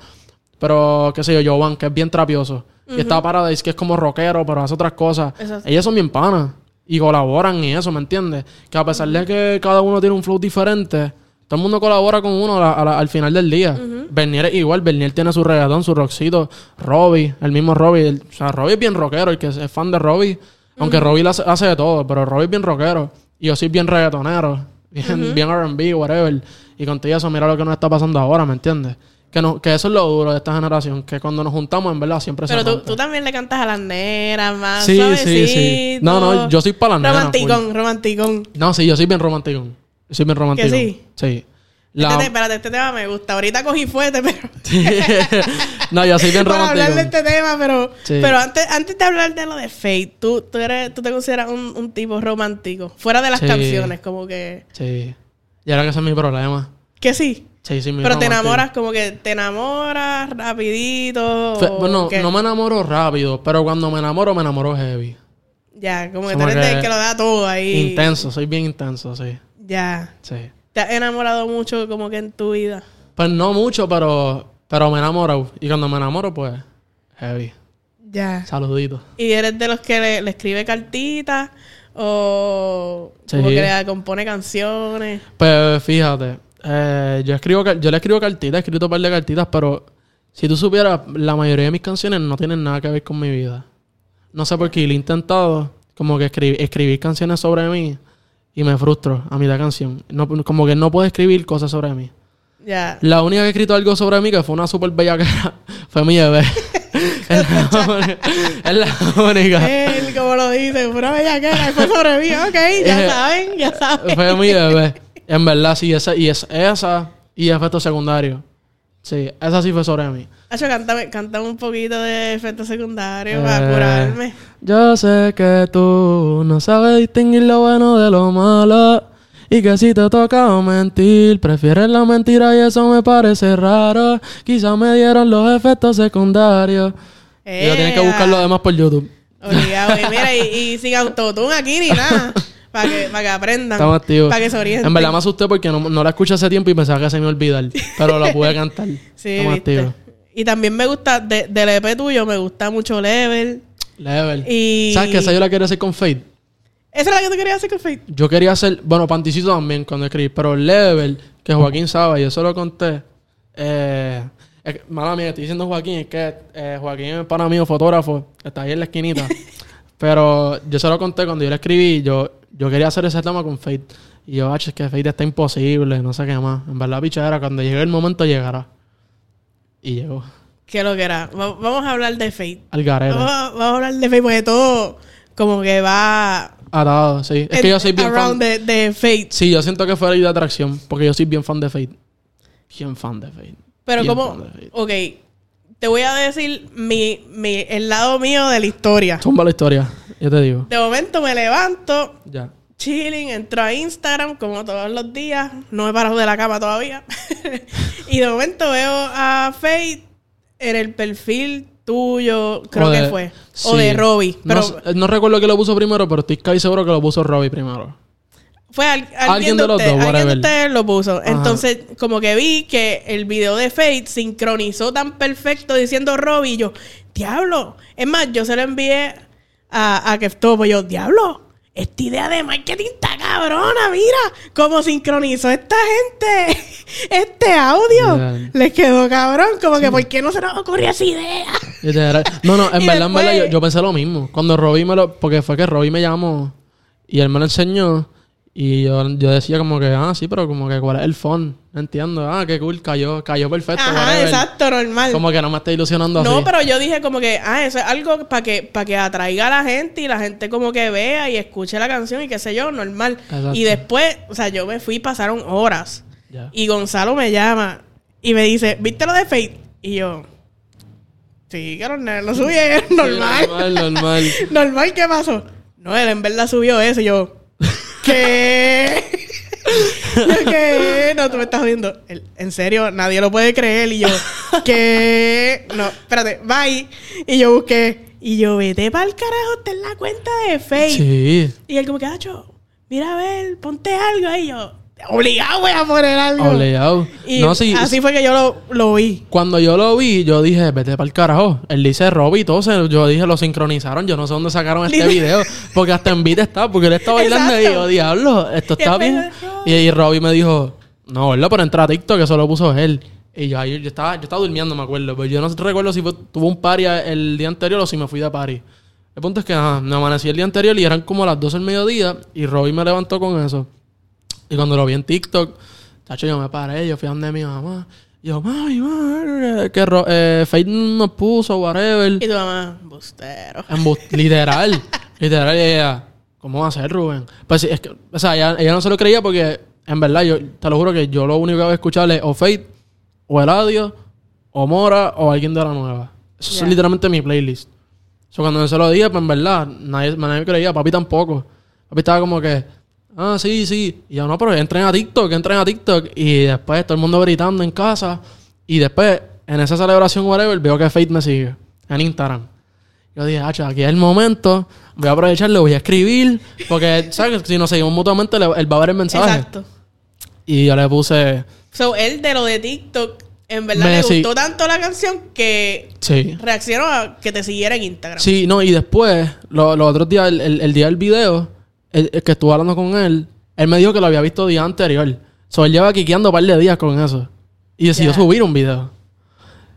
Speaker 2: Pero, qué sé yo, Jovan, que es bien trapioso. Y está Paradise, que es como rockero, pero hace otras cosas.
Speaker 1: Exacto.
Speaker 2: Ellos son bien panas. Y colaboran y eso, ¿me entiendes? Que a pesar de que cada uno tiene un flow diferente, todo el mundo colabora con uno a la- a la- al final del día. Bernier es igual. Bernier tiene su reggaetón, su rockcito. Robbie, el mismo Robbie. el- o sea, Robbie es bien rockero. El que es fan de Robbie. Aunque Robbie hace, hace de todo, pero Robbie es bien rockero. Y yo soy bien reggaetonero. Bien, bien R&B, whatever. Y contigo eso, mira lo que nos está pasando ahora, ¿me entiendes? Que, no, que eso es lo duro de esta generación. Que cuando nos juntamos, en verdad, siempre se
Speaker 1: Pero tú,
Speaker 2: rompe.
Speaker 1: tú también le cantas a las nenas más
Speaker 2: Sí, sí, sí.
Speaker 1: suavecito.
Speaker 2: No, no, yo soy pa' las nenas,
Speaker 1: Romanticón, romanticón.
Speaker 2: No, sí, yo soy bien romántico. Yo soy bien romántico.
Speaker 1: sí?
Speaker 2: Sí. La-
Speaker 1: Este, te- espérate, este tema me gusta. Ahorita cogí fuerte, pero... *laughs*
Speaker 2: no, yo soy bien *laughs*
Speaker 1: para
Speaker 2: romántico.
Speaker 1: hablar de este tema, pero...
Speaker 2: Sí.
Speaker 1: Pero antes, antes de hablar de lo de Fate, tú, tú, eres, tú te consideras un, un tipo romántico. Fuera de las
Speaker 2: Sí.
Speaker 1: canciones, como que...
Speaker 2: Sí. Y ahora que ese es mi problema.
Speaker 1: Que sí.
Speaker 2: Sí, sí, mi
Speaker 1: Pero te enamoras como que te enamoras rapidito.
Speaker 2: Fe- bueno,
Speaker 1: qué?
Speaker 2: no me enamoro rápido, pero cuando me enamoro, me enamoro heavy.
Speaker 1: Ya, como que tú eres
Speaker 2: que
Speaker 1: que lo da todo ahí.
Speaker 2: Intenso, soy bien intenso, sí.
Speaker 1: Ya.
Speaker 2: Sí.
Speaker 1: ¿Te has enamorado mucho como que en tu vida?
Speaker 2: Pues no mucho, pero, pero me enamoro. Y cuando me enamoro, pues, heavy.
Speaker 1: Ya.
Speaker 2: Saludito.
Speaker 1: ¿Y eres de los que le, le escribe cartitas o
Speaker 2: Sí.
Speaker 1: como que le compone canciones?
Speaker 2: Pues fíjate, eh, yo escribo, yo le escribo cartitas, he escrito un par de cartitas, pero si tú supieras, la mayoría de mis canciones no tienen nada que ver con mi vida. No sé por qué, lo he intentado como que escribir, escribir canciones sobre mí y me frustro a mitad canción. No, como que no puedo escribir cosas sobre mí. La única que ha escrito algo sobre mí, que fue una súper bella que *laughs* fue mi bebé. *laughs* es, la única, es la única.
Speaker 1: Él, como lo dice, una bellaquera, y fue sobre mí. Ok, ya
Speaker 2: Eh,
Speaker 1: saben, ya saben.
Speaker 2: Fue mi bebé. En verdad, sí, esa, y es esa y efecto secundario. Sí, esa sí fue sobre mí.
Speaker 1: Hacho, cántame, cántame un poquito de efectos secundarios
Speaker 2: Eh,
Speaker 1: para curarme.
Speaker 2: Yo sé que tú no sabes distinguir lo bueno de lo malo. Y que si te toca mentir, prefieres la mentira y eso me parece raro. Quizás me dieron los efectos secundarios. Y lo tienes que buscar lo demás por YouTube.
Speaker 1: Obligado. Y mira, y, y sin autotune aquí ni nada. *laughs* Para que, aprendan.
Speaker 2: Estamos activos.
Speaker 1: Para que se orienten.
Speaker 2: En verdad me asusté porque no, no la escuché hace tiempo y pensaba que se me olvidar. *laughs* Pero la pude cantar.
Speaker 1: Sí,
Speaker 2: Estamos
Speaker 1: viste.
Speaker 2: activos.
Speaker 1: Y también me gusta, de, del EP tuyo, me gusta mucho Level.
Speaker 2: Level.
Speaker 1: Y-
Speaker 2: ¿Sabes que esa yo la quería hacer con Fate?
Speaker 1: ¿Esa es la que tú querías hacer con Fate?
Speaker 2: Yo quería hacer, bueno, Panticito también cuando escribí, pero Level, que Joaquín sabe, yo se lo conté. Eh, es que- mala mía, estoy diciendo Joaquín, es que eh, Joaquín es para mí fotógrafo, está ahí en la esquinita. *laughs* pero yo se lo conté cuando yo le escribí, yo, yo quería hacer ese tema con Fate. Y yo, "Ach, es que Fate está imposible, no sé qué más. En verdad, pichadera, cuando llegue el momento llegará. Y llegó.
Speaker 1: ¿Qué lo que era? Va- Vamos a hablar de Fate.
Speaker 2: Al garero.
Speaker 1: Vamos a, vamos a hablar de Fate porque todo como que va...
Speaker 2: Atado, sí. Es que yo soy bien fan.
Speaker 1: de, de Fate.
Speaker 2: Sí, yo siento que fue la de atracción, porque yo soy bien fan de Fate. Bien fan de Fate.
Speaker 1: Pero
Speaker 2: Bien
Speaker 1: como...
Speaker 2: fan de Fate.
Speaker 1: Ok. Te voy a decir mi, mi, el lado mío de la historia.
Speaker 2: Zumba la historia, yo te digo.
Speaker 1: De momento me levanto,
Speaker 2: Ya.
Speaker 1: chilling, entro a Instagram como todos los días. No he parado de la cama todavía. *laughs* y de momento veo a Faith en el perfil tuyo, creo
Speaker 2: de-
Speaker 1: que fue. O de Robbie. Pero
Speaker 2: No, recuerdo que lo puso primero, pero estoy casi seguro que lo puso Robbie primero.
Speaker 1: fue al- alguien,
Speaker 2: Alguien
Speaker 1: de,
Speaker 2: de los
Speaker 1: ustedes,
Speaker 2: dos,
Speaker 1: alguien de ustedes lo puso.
Speaker 2: Ajá.
Speaker 1: Entonces, como que vi que el video de Faith sincronizó tan perfecto diciendo Robbie. Y yo, diablo. Es más, yo se lo envié a, a Keftopo. Yo, diablo. Esta idea de marketing está cabrona, mira cómo sincronizó esta gente *laughs* este audio. Les quedó cabrón, como que ¿por qué no se nos ocurrió esa idea?
Speaker 2: No, no, en *laughs* verdad, en verdad, yo, yo pensé lo mismo. Cuando Robbie me lo... Porque fue que Robbie me llamó y él me lo enseñó. Y yo, yo decía como que, ah, sí, pero como que cuál es el phone. No entiendo. Ah, qué cool, cayó, cayó perfecto.
Speaker 1: Ajá, exacto, normal.
Speaker 2: Como que no me está ilusionando así.
Speaker 1: No, pero yo dije como que, ah, eso es algo para que, para que atraiga a la gente y la gente como que vea y escuche la canción y qué sé yo, normal.
Speaker 2: Exacto.
Speaker 1: Y después, o sea, yo me fui, pasaron horas. Y Gonzalo me llama y me dice, ¿viste lo de Fate? Y yo, sí, nenes lo subieron, *laughs* normal.
Speaker 2: Normal, normal. *laughs*
Speaker 1: normal, ¿qué pasó? No, él en verdad subió eso y yo, ¿qué? Yo, ¿qué? No, tú me estás viendo. En serio, nadie lo puede creer. Y yo, ¿qué? No, espérate, bye. Y yo busqué. Y yo, vete para el carajo, está en la cuenta de Facebook.
Speaker 2: Sí.
Speaker 1: Y él como que, Acho, mira a ver, ponte algo. Y yo, obligado voy a poner algo.
Speaker 2: Obligado.
Speaker 1: Y
Speaker 2: No, sí.
Speaker 1: así fue que yo lo, lo vi.
Speaker 2: Cuando yo lo vi, yo dije, vete para el carajo. Él dice Robbie y todo. se- Yo dije, lo sincronizaron. Yo no sé dónde sacaron este video. Porque hasta en beat está. Porque él está bailando y yo, diablo, esto
Speaker 1: ¿Qué
Speaker 2: está bien. Y, y Robbie me dijo, no, ¿verdad? Pero entra a TikTok, que eso lo puso él. Y yo, ahí- yo, estaba, yo estaba durmiendo, me acuerdo. Pero yo no recuerdo si tuvo un party el día anterior o si me fui de party. El punto es que ajá, me amanecí el día anterior y eran como las 12 del mediodía. Y Robbie me levantó con eso. Y cuando lo vi en TikTok, tacho, yo me paré, yo fui a donde mi mamá. Y yo, mami, mami, que Ro- eh, Fate nos puso, whatever.
Speaker 1: Y tu mamá, bustero.
Speaker 2: Embu- *laughs* literal. literal, y ella, ¿cómo va a ser, Rubén? Pues sí, es que, o sea, ella, ella no se lo creía porque, en verdad, yo te lo juro que yo lo único que voy a escuchar es o Fate, o Eladio, o Mora, o alguien de la nueva. Eso es literalmente mi playlist. O sea, cuando yo se lo dije, pues en verdad, nadie, nadie me creía, papi tampoco. Papi estaba como que, ah, sí, sí. Y yo, no, pero entren a TikTok, entren a TikTok. Y después todo el mundo gritando en casa. Y después, en esa celebración, whatever, veo que Fate me sigue en Instagram. Yo dije, hacho, aquí es el momento. Voy a aprovecharlo, voy a escribir. Porque, ¿sabes? Si nos seguimos mutuamente, él va a ver el mensaje.
Speaker 1: Exacto.
Speaker 2: Y yo le puse,
Speaker 1: So, él de lo de TikTok, en verdad le
Speaker 2: sí.
Speaker 1: gustó tanto la canción que
Speaker 2: sí.
Speaker 1: reaccionó a que te siguiera en Instagram.
Speaker 2: Sí, no, y después, lo- los otros días, el, el- el día del video, el, el que estuve hablando con él, él me dijo que lo había visto día anterior. So, él lleva quiqueando un par de días con eso. Y decidió subir un video.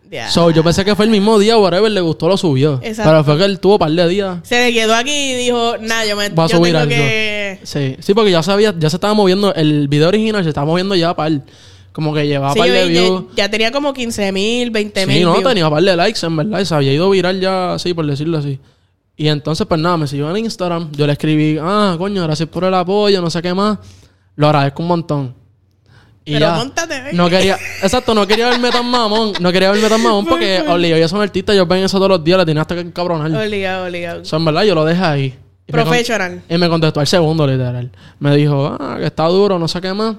Speaker 1: Ya.
Speaker 2: So, yo pensé que fue el mismo día, whatever, le gustó, lo subió.
Speaker 1: Exacto.
Speaker 2: Pero fue que él tuvo un par de días.
Speaker 1: Se le quedó aquí y dijo, nada, yo me
Speaker 2: Va a
Speaker 1: yo
Speaker 2: subir
Speaker 1: tengo
Speaker 2: algo.
Speaker 1: que...
Speaker 2: Sí, sí, porque ya sabía, ya se estaba moviendo, el video original se estaba moviendo ya par. Como que llevaba
Speaker 1: Sí,
Speaker 2: par de
Speaker 1: ya,
Speaker 2: views.
Speaker 1: ya tenía como 15 mil, 20 mil
Speaker 2: Sí, no,
Speaker 1: views.
Speaker 2: tenía par de likes, en verdad. Y se había ido viral ya así, por decirlo así. Y entonces, pues nada, me siguió en Instagram. Yo le escribí, ah, coño, gracias por el apoyo, no sé qué más. Lo agradezco un montón. Y
Speaker 1: Pero
Speaker 2: ya.
Speaker 1: móntate, ven.
Speaker 2: No quería, exacto, no quería verme tan mamón. No quería verme tan mamón porque, obligado, yo soy un artista, yo ven eso todos los días, le tenía hasta que encabronar.
Speaker 1: Obligado, obligado.
Speaker 2: O sea, en verdad, yo lo dejé ahí. Y me
Speaker 1: Professional.
Speaker 2: y me contestó al segundo, literal. Me dijo, ah, que está duro, no sé qué más.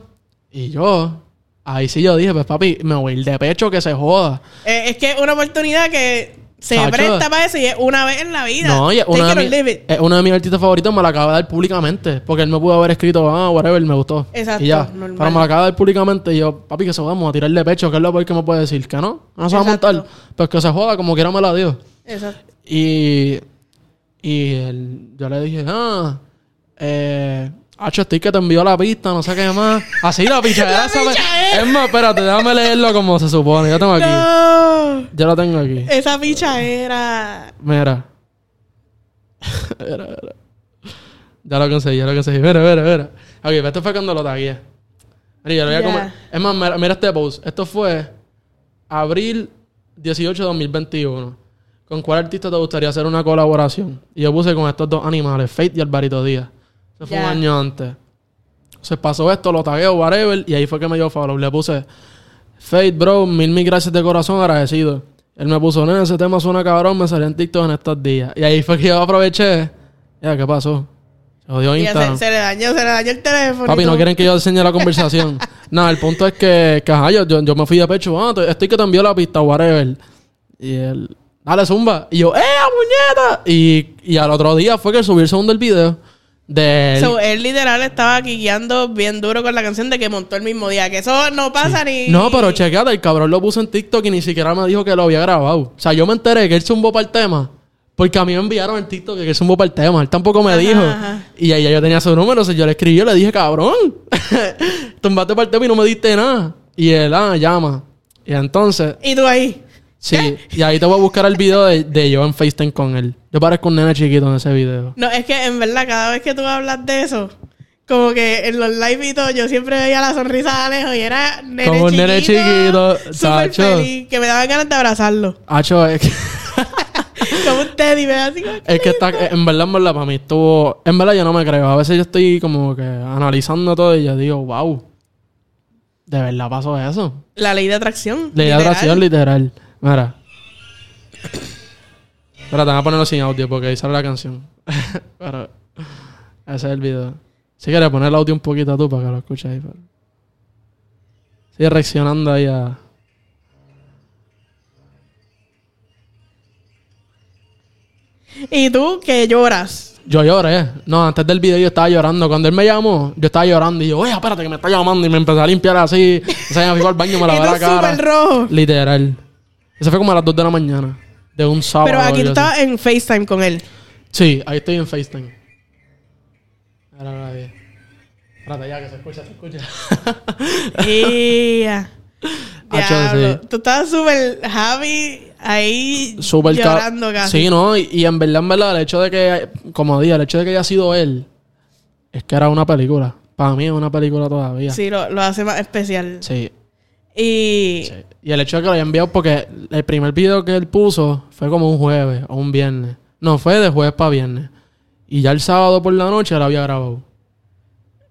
Speaker 2: Y yo, ahí sí yo dije, pues papi, me voy a ir de pecho que se joda.
Speaker 1: Eh, es que es una oportunidad que se
Speaker 2: Chacho.
Speaker 1: presta para eso y es una vez en la vida.
Speaker 2: No, y es uno, de mi- es uno de mis artistas favoritos, me lo acaba de dar públicamente. Porque él me pudo haber escrito, ah, whatever, me gustó.
Speaker 1: Exacto,
Speaker 2: Y ya.
Speaker 1: normal.
Speaker 2: Pero me lo acaba de dar públicamente y yo, papi, que se vamos a tirar de pecho, que es lo peor que me puede decir. Que no, no se va a montar. Pues que se joda, como quiera me la dio.
Speaker 1: Exacto.
Speaker 2: Y, y él- yo le dije, ah, eh, Hacho, estoy que te envió la pista, no sé qué más. Así la *laughs* pichadera
Speaker 1: pichadera.
Speaker 2: Es más, espérate, déjame leerlo como se supone. Yo tengo aquí.
Speaker 1: No.
Speaker 2: Yo lo tengo aquí.
Speaker 1: Esa picha era...
Speaker 2: Mira. mira, mira. Ya lo conseguí, ya lo conseguí. Mira, mira, mira. Ok, esto fue cuando lo tagué. Mira, yo lo voy a comer. Es más, mira, mira este post. Esto fue abril 18 de 2021. ¿Con cuál artista te gustaría hacer una colaboración? Y yo puse con estos dos animales, Fate y Alvarito Díaz. Eso fue un año antes. Se pasó esto, lo tagueo, whatever, y ahí fue que me dio follow. Le puse Fate, bro, mil mil gracias de corazón, agradecido. Él me puso, nene, ese tema suena cabrón, me salió en TikTok en estos días. Y ahí fue que yo aproveché. Ya, ¿qué pasó? Se jodió Instagram.
Speaker 1: se, se le dañó, se le dañó el teléfono.
Speaker 2: Papi, no quieren que yo enseñe la conversación. *laughs* Nada, el punto es que, que ajá, yo, yo, yo me fui de pecho. Ah, estoy que te envió la pista, whatever. Y él, dale, zumba. Y yo, ¡eh, puñeta! Y, y al otro día fue que subí el segundo del video. De él.
Speaker 1: So, él literal estaba guiando bien duro con la canción de que montó el mismo día. Que eso no pasa ni...
Speaker 2: No, pero chequeate, el cabrón lo puso en TikTok y ni siquiera me dijo que lo había grabado. O sea, yo me enteré que él zumbó para el tema. Porque a mí me enviaron en TikTok que él zumbó para el tema. Él tampoco me
Speaker 1: Ajá,
Speaker 2: dijo.
Speaker 1: ajá.
Speaker 2: Y ahí ya yo tenía su número. O sea, yo le escribí, yo le dije, cabrón. *laughs* Tumbaste para el tema y no me diste nada. Y él, ah, llama. Y entonces,
Speaker 1: Y tú ahí.
Speaker 2: Sí. Y ahí te voy a buscar el video de, de yo en FaceTime con él. Yo parezco un nene chiquito en ese video.
Speaker 1: No, es que en verdad, cada vez que tú hablas de eso, como que en los live y todo, yo siempre veía la sonrisa de Alejo y era nene
Speaker 2: Como un nene chiquito,
Speaker 1: Súper
Speaker 2: chacho.
Speaker 1: feliz, que me daban ganas de abrazarlo. *laughs*
Speaker 2: Hacho, es que... *laughs*
Speaker 1: Como un teddy, da así como...
Speaker 2: Es que está, en verdad, en verdad, para mí estuvo. En verdad, yo no me creo. A veces yo estoy como que analizando todo y yo digo, wow. De verdad pasó eso.
Speaker 1: La ley de atracción.
Speaker 2: Ley de atracción literal. Mira. Espera, te voy a ponerlo sin audio porque ahí sale la canción. *laughs* pero. Ese es el video. Si quieres poner el audio un poquito tú para que lo escuches ahí. Pero... Sigue reaccionando ahí a.
Speaker 1: Y tú que lloras.
Speaker 2: Yo lloré. No, antes del video yo estaba llorando. Cuando él me llamó, yo estaba llorando. Y yo, oye, espérate que me está llamando. Y me empecé a limpiar así. O sea, me fui al baño, me lavé la cara.
Speaker 1: rojo.
Speaker 2: Literal. Eso fue como a las 2 de la mañana. De un sábado.
Speaker 1: Pero aquí tú estabas en FaceTime con él.
Speaker 2: Sí, ahí estoy en FaceTime. Ahora, ahora. Espérate ya, que se escucha, se escucha.
Speaker 1: Y... *laughs* ya.
Speaker 2: Hacho,
Speaker 1: Diablo. Tú estabas súper happy ahí
Speaker 2: Súper ca-
Speaker 1: llorando casi.
Speaker 2: Sí, no, y, y en verdad, en verdad, el hecho de que, como dije, el hecho de que haya sido él, es que era una película. Para mí es una película todavía.
Speaker 1: Sí, lo, lo hace más especial.
Speaker 2: Sí.
Speaker 1: Y...
Speaker 2: Sí. Y el hecho de que lo haya enviado, porque el primer video que él puso fue como un jueves o un viernes. No, fue de jueves para viernes. Y ya el sábado por la noche lo había grabado.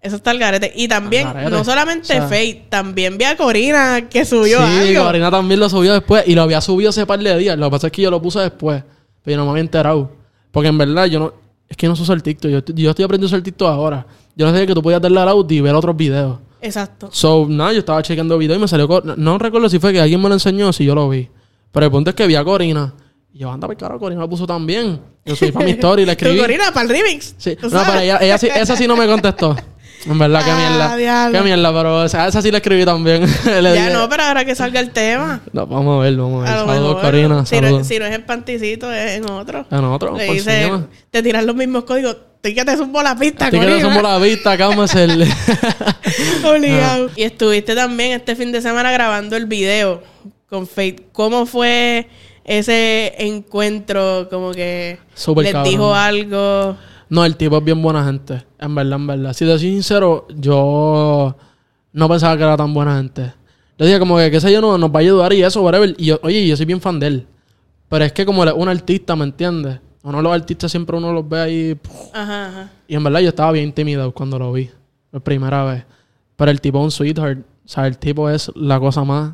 Speaker 1: Eso está el garete. Y también,
Speaker 2: garete.
Speaker 1: no solamente
Speaker 2: O sea-
Speaker 1: Faye, también vi a Corina que subió
Speaker 2: sí,
Speaker 1: algo.
Speaker 2: Corina también lo subió después. Y lo había subido hace par de días. Lo que pasa es que yo lo puse después. Pero yo no me había enterado. Porque en verdad yo no... Es que no uso el TikTok. Yo, yo estoy aprendiendo a usar TikTok ahora. Yo no sabía que tú podías darle al audio y ver otros videos.
Speaker 1: Exacto.
Speaker 2: So, nada, yo estaba chequeando videos y me salió... No, no recuerdo si fue que alguien me lo enseñó o si yo lo vi. Pero el punto es que vi a Corina. Y yo, anda, caro, Corina lo puso también. Yo subí para mi story y le *laughs* escribí.
Speaker 1: Corina para el remix.
Speaker 2: Sí.
Speaker 1: ¿tú
Speaker 2: No,
Speaker 1: sabes?
Speaker 2: pero ella, ella sí, esa sí no me contestó. *laughs* En verdad, qué
Speaker 1: Ah,
Speaker 2: mierda.
Speaker 1: diablo.
Speaker 2: Qué mierda, pero o sea, esa sí la escribí también. *laughs* Le
Speaker 1: Ya
Speaker 2: dije-
Speaker 1: no, pero ahora que salga el tema.
Speaker 2: No, vamos a ver, vamos a ver. Saludos,
Speaker 1: mejor,
Speaker 2: Corina.
Speaker 1: si, no, si no es en panticito, es en otro.
Speaker 2: En otro,
Speaker 1: Le dice, te tiran los mismos códigos. Estoy que te subo la pista,
Speaker 2: Así que le
Speaker 1: Corina.
Speaker 2: somos la vista, cálmese.
Speaker 1: Obligado. Y estuviste también este fin de semana grabando el video con Fate. ¿Cómo fue ese encuentro? Como que
Speaker 2: Súper
Speaker 1: les
Speaker 2: cabrón.
Speaker 1: dijo algo.
Speaker 2: No, el tipo es bien buena gente. En verdad, en verdad. Si te soy sincero, yo no pensaba que era tan buena gente. Yo dije como que, qué sé yo, no, nos va a ayudar y eso, whatever. Y yo, oye, yo soy bien fan de él. Pero es que como él es un artista, ¿me entiendes? Uno de los artistas siempre uno los ve ahí... puf,
Speaker 1: Ajá, ajá.
Speaker 2: Y en verdad yo estaba bien intimidado cuando lo vi. Por primera vez. Pero el tipo es un sweetheart. O sea, el tipo es la cosa más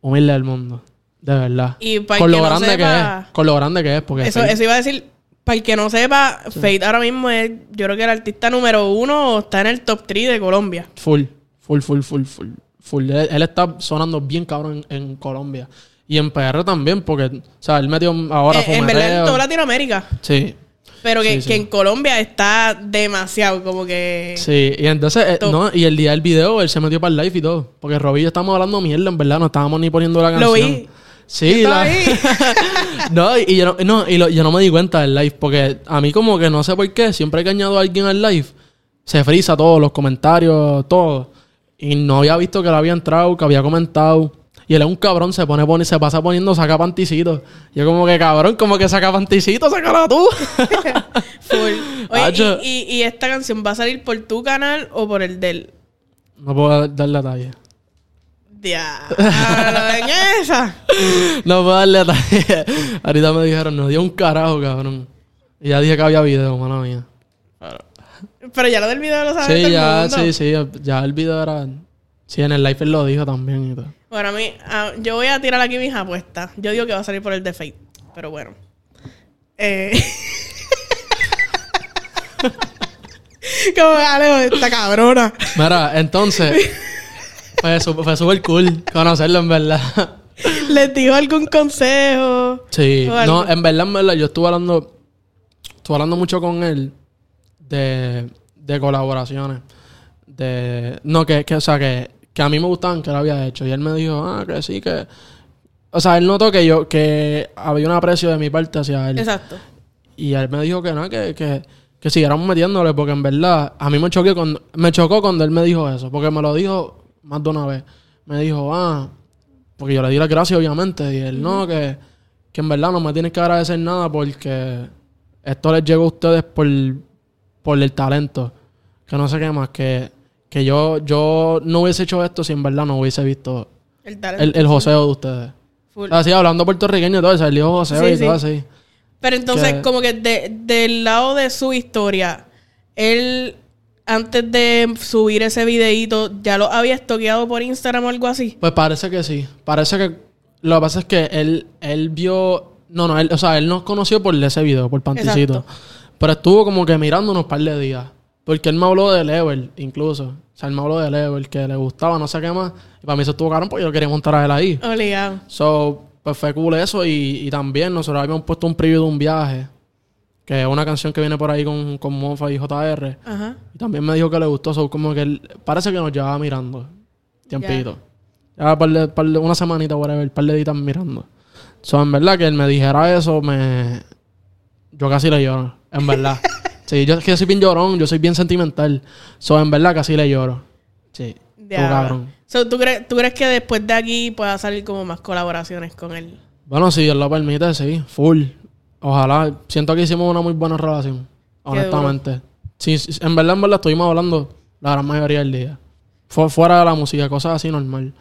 Speaker 2: humilde del mundo. De verdad.
Speaker 1: Y para
Speaker 2: con lo
Speaker 1: no
Speaker 2: grande que es. Con lo grande que es. Porque
Speaker 1: Eso,
Speaker 2: Fate-
Speaker 1: eso iba a decir, para el que no sepa, Fate ahora mismo es, yo creo que el artista número uno está en el top 3 de Colombia.
Speaker 2: Full, full, full, full, full. full. Él, él está sonando bien cabrón en, en Colombia. Y en PR también, porque, o sea, él metió ahora
Speaker 1: Eh, en verdad en toda Latinoamérica.
Speaker 2: Sí,
Speaker 1: Pero que,
Speaker 2: Sí, sí.
Speaker 1: que en Colombia está demasiado, como que...
Speaker 2: sí. Y entonces, eh, no, y el día del video, él se metió para el live y todo. Porque Robby y yo estábamos hablando mierda, en verdad, no estábamos ni poniendo la canción.
Speaker 1: Lo vi.
Speaker 2: Sí, la- *laughs* no, y yo no, no, y lo- yo no me di cuenta del live, porque a mí como que no sé por qué, siempre que añado a alguien al live, se frisa todo, los comentarios, todo. Y no había visto que le había entrado, que había comentado. Y él es un cabrón, se pone, pone se pasa poniendo, saca panticitos. Yo como que cabrón, como que saca panticitos, sácala tú. *laughs* *laughs*
Speaker 1: Full. Oye, y, y- y esta canción va a salir por tu canal o por el del...
Speaker 2: no puedo dar detalle.
Speaker 1: Diablo, *laughs* en esa.
Speaker 2: No puedo darle detalle. Ahorita me dijeron, no dio un carajo, cabrón. Y ya dije que había video, mala mía.
Speaker 1: Pero ya lo del video lo sabe todo
Speaker 2: Sí,
Speaker 1: el
Speaker 2: ya,
Speaker 1: mundo.
Speaker 2: sí, sí, ya el video era... Sí, en el live él lo dijo también y todo.
Speaker 1: Bueno, a mí, a- yo voy a tirar aquí mis apuestas. Yo digo que va a salir por el de Fate. Pero bueno. Eh... *laughs* Como Alejo, esta cabrona.
Speaker 2: Mira, entonces, fue súper cool conocerlo, en verdad.
Speaker 1: ¿Les dijo algún consejo?
Speaker 2: Sí, no, en verdad, en verdad, yo estuve hablando, estuve hablando mucho con él de, de colaboraciones. De, no, que, que, o sea, que, que a mí me gustaban que él había hecho. Y él me dijo, ah, que sí, que. O sea, él notó que yo, que había un aprecio de mi parte hacia él.
Speaker 1: Exacto.
Speaker 2: Y él me dijo que no, que, que, que siguiéramos metiéndole, porque en verdad a mí me choqué cuando, me chocó cuando él me dijo eso, porque me lo dijo más de una vez. Me dijo, ah, porque yo le di las gracias, obviamente, y él no, que, que en verdad no me tienes que agradecer nada porque esto les llegó a ustedes por, por el talento. Que no sé qué más, que, que yo, yo no hubiese hecho esto si en verdad no hubiese visto
Speaker 1: El
Speaker 2: el, el joseo de ustedes.
Speaker 1: Full.
Speaker 2: Así hablando puertorriqueño y todo, lío joseo
Speaker 1: Sí,
Speaker 2: y
Speaker 1: sí.
Speaker 2: todo así.
Speaker 1: Pero entonces,
Speaker 2: que-
Speaker 1: como que de- del lado de su historia, él, antes de subir ese videíto, ¿ya lo había estoqueado por Instagram o algo así?
Speaker 2: Pues parece que sí. Parece que lo que pasa es que él, él vio. No, no, él, o sea, él nos conoció por ese video, por Panticito.
Speaker 1: Exacto.
Speaker 2: Pero estuvo como que mirándonos un par de días. Porque él me habló de Level, incluso. O sea, él me habló de Level, que le gustaba, no sé qué más. Y para mí eso estuvo caro porque yo quería montar a él ahí.
Speaker 1: Obligado.
Speaker 2: So, pues fue cool eso. Y, y también nosotros habíamos puesto un preview de un viaje. Que es una canción que viene por ahí con, con Mofa y JR.
Speaker 1: Ajá.
Speaker 2: Y también me dijo que le gustó. So, como que él, parece que nos llevaba mirando. Tiempito. Ya par de- par de- una semanita, whatever, un par de días mirando. So, en verdad que él me dijera eso, me... Yo casi le lloro. En verdad. *laughs* sí, yo yo soy bien llorón, yo soy bien sentimental. So, en verdad casi le lloro. Sí. Tú, cabrón.
Speaker 1: So, ¿tú, crees, ¿Tú crees que después de aquí pueda salir como más colaboraciones con él?
Speaker 2: Bueno, si Dios lo permite, sí. Full. Ojalá. Siento que hicimos una muy buena relación. Honestamente. Sí, sí, en verdad, en verdad, estuvimos hablando la gran mayoría del día. Fue fuera de la música, cosas así normal.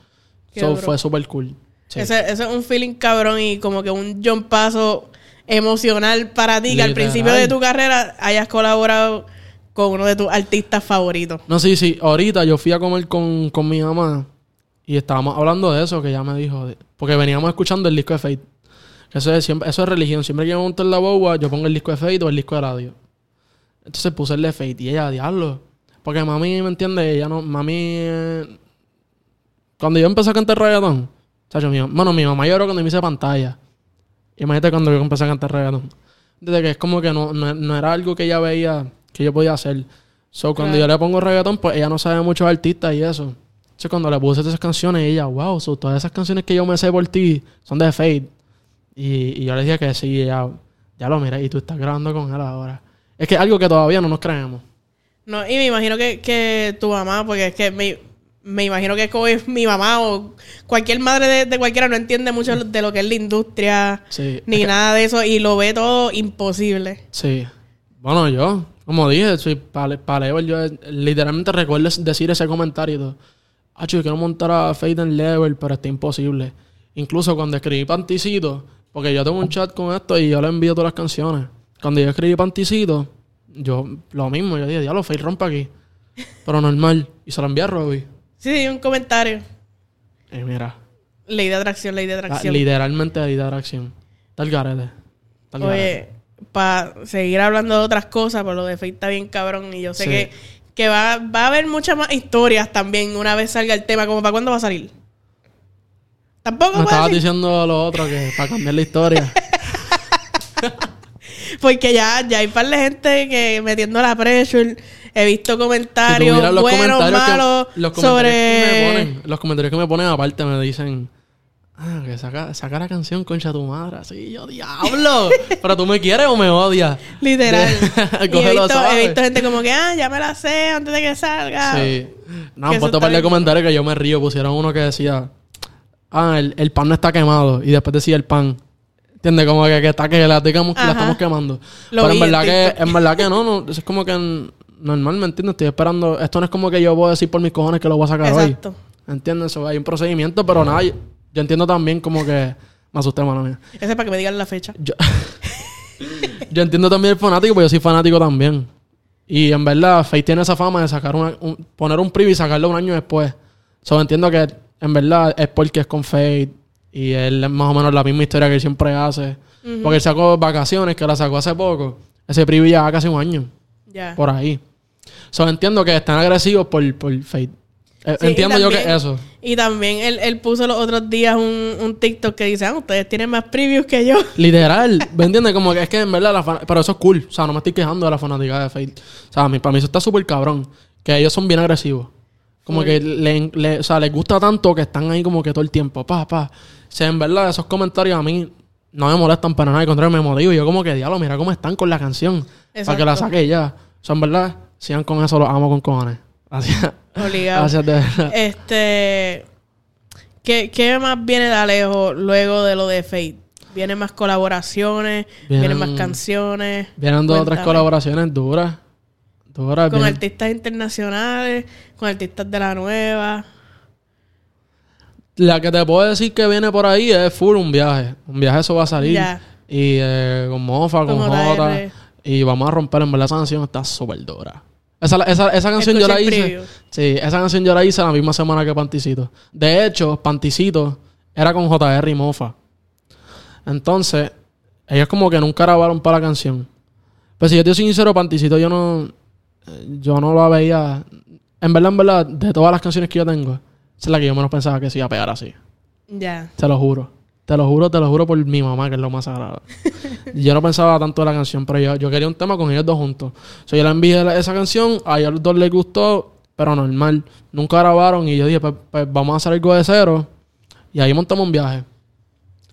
Speaker 1: Qué
Speaker 2: So,
Speaker 1: duro.
Speaker 2: fue súper cool. Sí.
Speaker 1: Ese, ese es un feeling cabrón y como que un jump paso emocional para ti, que al principio de tu carrera hayas colaborado con uno de tus artistas favoritos.
Speaker 2: No, sí, sí. Ahorita yo fui a comer con, con mi mamá y estábamos hablando de eso, que ella me dijo. porque veníamos escuchando el disco de Fate. Eso es, siempre, eso es religión. Siempre que yo me monto en la boba, yo pongo el disco de Fate o el disco de radio. Entonces puse el de Fate y ella, diablo. Porque mami, ¿me entiende? Ella no... Mami... eh, Cuando yo empecé a cantar reggaetón... Chacho, mi, bueno, mi mamá lloró cuando me hice pantalla. Imagínate cuando yo empecé a cantar reggaetón. Desde que es como que no, no, no era algo que ella veía que yo podía hacer. So, cuando
Speaker 1: Claro.
Speaker 2: yo le pongo reggaetón, pues ella no sabe muchos artistas y eso. Entonces, cuando le puse esas canciones, ella, wow, so, todas esas canciones que yo me sé por ti son de Fate. Y, y yo le dije que sí, y ella, ya lo mira, y tú estás grabando con él ahora. Es que es algo que todavía no nos creemos.
Speaker 1: No, y me imagino que, que tu mamá, porque es que me, me imagino que como es mi mamá o cualquier madre de, de cualquiera no entiende mucho de lo que es la industria
Speaker 2: Sí,
Speaker 1: ni
Speaker 2: es que-
Speaker 1: nada de eso y lo ve todo imposible.
Speaker 2: Sí. Bueno, yo, como dije, soy pale, paleo, yo eh, literalmente recuerdo decir ese comentario y todo. Ah, yo quiero montar a Fade and Level, pero está imposible. Incluso cuando escribí Panticito, porque yo tengo un chat con esto y yo le envío todas las canciones. Cuando yo escribí Panticito, yo lo mismo, yo dije, diablo, Fade rompe aquí. Pero normal. Y se lo envié a Robbie.
Speaker 1: Sí, sí, un comentario.
Speaker 2: Y mira,
Speaker 1: Ley de atracción, ley de
Speaker 2: ah,
Speaker 1: atracción.
Speaker 2: literalmente de acción. Tal garete. Tal.
Speaker 1: Oye, para seguir hablando de otras cosas, por lo de Fate está bien cabrón. Y yo sé
Speaker 2: Sí.
Speaker 1: que, que va, va a haber muchas más historias también una vez salga el tema. como ¿Para cuándo va a salir? Tampoco
Speaker 2: Me estabas
Speaker 1: decir,
Speaker 2: diciendo lo otro que para cambiar la historia. *laughs*
Speaker 1: Porque ya, ya hay par de gente que metiendo la pressure. He visto comentarios
Speaker 2: los
Speaker 1: buenos,
Speaker 2: comentarios que-
Speaker 1: malos
Speaker 2: los comentarios que
Speaker 1: sobre...
Speaker 2: me ponen, los comentarios que me ponen aparte me dicen ah, que saca, saca la canción concha tu madre así yo diablo *laughs* pero tú me quieres o me odias
Speaker 1: Literal. *laughs*
Speaker 2: De-
Speaker 1: Y he visto,
Speaker 2: suave.
Speaker 1: he visto gente como que, ah, ya me la sé antes de que salga.
Speaker 2: sí no
Speaker 1: Que
Speaker 2: han puesto un par de comentarios que yo me río pusieron uno que decía ah el, el pan no está quemado y después decía el pan ¿Entiendes? Como que, que está que la, digamos que la estamos quemando.
Speaker 1: Lo
Speaker 2: Pero en
Speaker 1: en
Speaker 2: verdad que, en verdad que no, no. Es como que n- normal, ¿me entiendes? Estoy esperando. Esto no es como que yo voy a decir por mis cojones que lo voy a sacar hoy.
Speaker 1: Exacto.
Speaker 2: ¿Entiendes? So, hay un procedimiento, pero nada, yo, yo entiendo también como que... *laughs* Me asusté, mano mía.
Speaker 1: Ese es para que me digan la fecha.
Speaker 2: Yo, *laughs* yo entiendo también el fanático, porque yo soy fanático también. Y en verdad, Faye tiene esa fama de sacar una, un- poner un preview y sacarlo un año después. So, entiendo que en verdad es porque es con Fate y él es más o menos la misma historia que él siempre hace. Porque él sacó vacaciones, que la sacó hace poco. Ese preview ya va casi un año,
Speaker 1: Ya.
Speaker 2: por ahí. So, entiendo que están agresivos por, por Fate. Eh,
Speaker 1: Sí,
Speaker 2: entiendo yo que eso.
Speaker 1: Y también él, él puso los otros días un, un TikTok que dice, ah, ustedes tienen más previews que yo. *laughs*
Speaker 2: Literal, ¿me entiendes? Como que es que en verdad, la fan- pero eso es cool. O sea, no me estoy quejando de la fanática de Fate. O sea, a mí, para mí eso está súper cabrón. Que ellos son bien agresivos. Como que le, le- o sea, les gusta tanto que están ahí como que todo el tiempo. Pa, pa. O sea, en verdad, esos comentarios a mí no me molestan para nada. Al contrario, me motivo. Yo como que, diablo, mira cómo están con la canción. Para que la saque ya. O sea, en verdad, sigan con eso, los amo con cojones. Gracias.
Speaker 1: Obligado.
Speaker 2: Gracias, de verdad.
Speaker 1: Este. ¿qué, ¿Qué más viene de Alejo luego de lo de Fate? ¿Vienen más colaboraciones? ¿Vienen,
Speaker 2: Vienen-
Speaker 1: más canciones?
Speaker 2: Vienen dos o tres colaboraciones duras. Duras.
Speaker 1: Con artistas internacionales, con artistas de la nueva.
Speaker 2: La que te puedo decir que viene por ahí es full un viaje. Un viaje eso va a salir.
Speaker 1: Ya.
Speaker 2: Y eh, con Mofa, con
Speaker 1: Con
Speaker 2: Jota. Y vamos a romper. En verdad esa canción está súper dura. Esa, esa, esa canción yo
Speaker 1: Escuché
Speaker 2: la
Speaker 1: el
Speaker 2: hice. Sí, esa canción yo la hice la misma semana que Panticito. De hecho, Panticito era con JR y Mofa. Entonces, ellos como que nunca grabaron para la canción. Pues si yo te soy sincero, Panticito yo no... Yo no la veía... En verdad, en verdad, de todas las canciones que yo tengo, esa es la que yo menos pensaba que se iba a pegar así.
Speaker 1: Ya.
Speaker 2: Te lo juro. Te lo juro, te lo juro por mi mamá, que es lo más sagrado. *laughs* yo no pensaba tanto de la canción, pero yo, yo quería un tema con ellos dos juntos. So, yo le envié esa canción, a ellos los dos les gustó, pero normal. Nunca grabaron y yo dije, pues, pues vamos a hacer algo de cero. Y ahí montamos un viaje.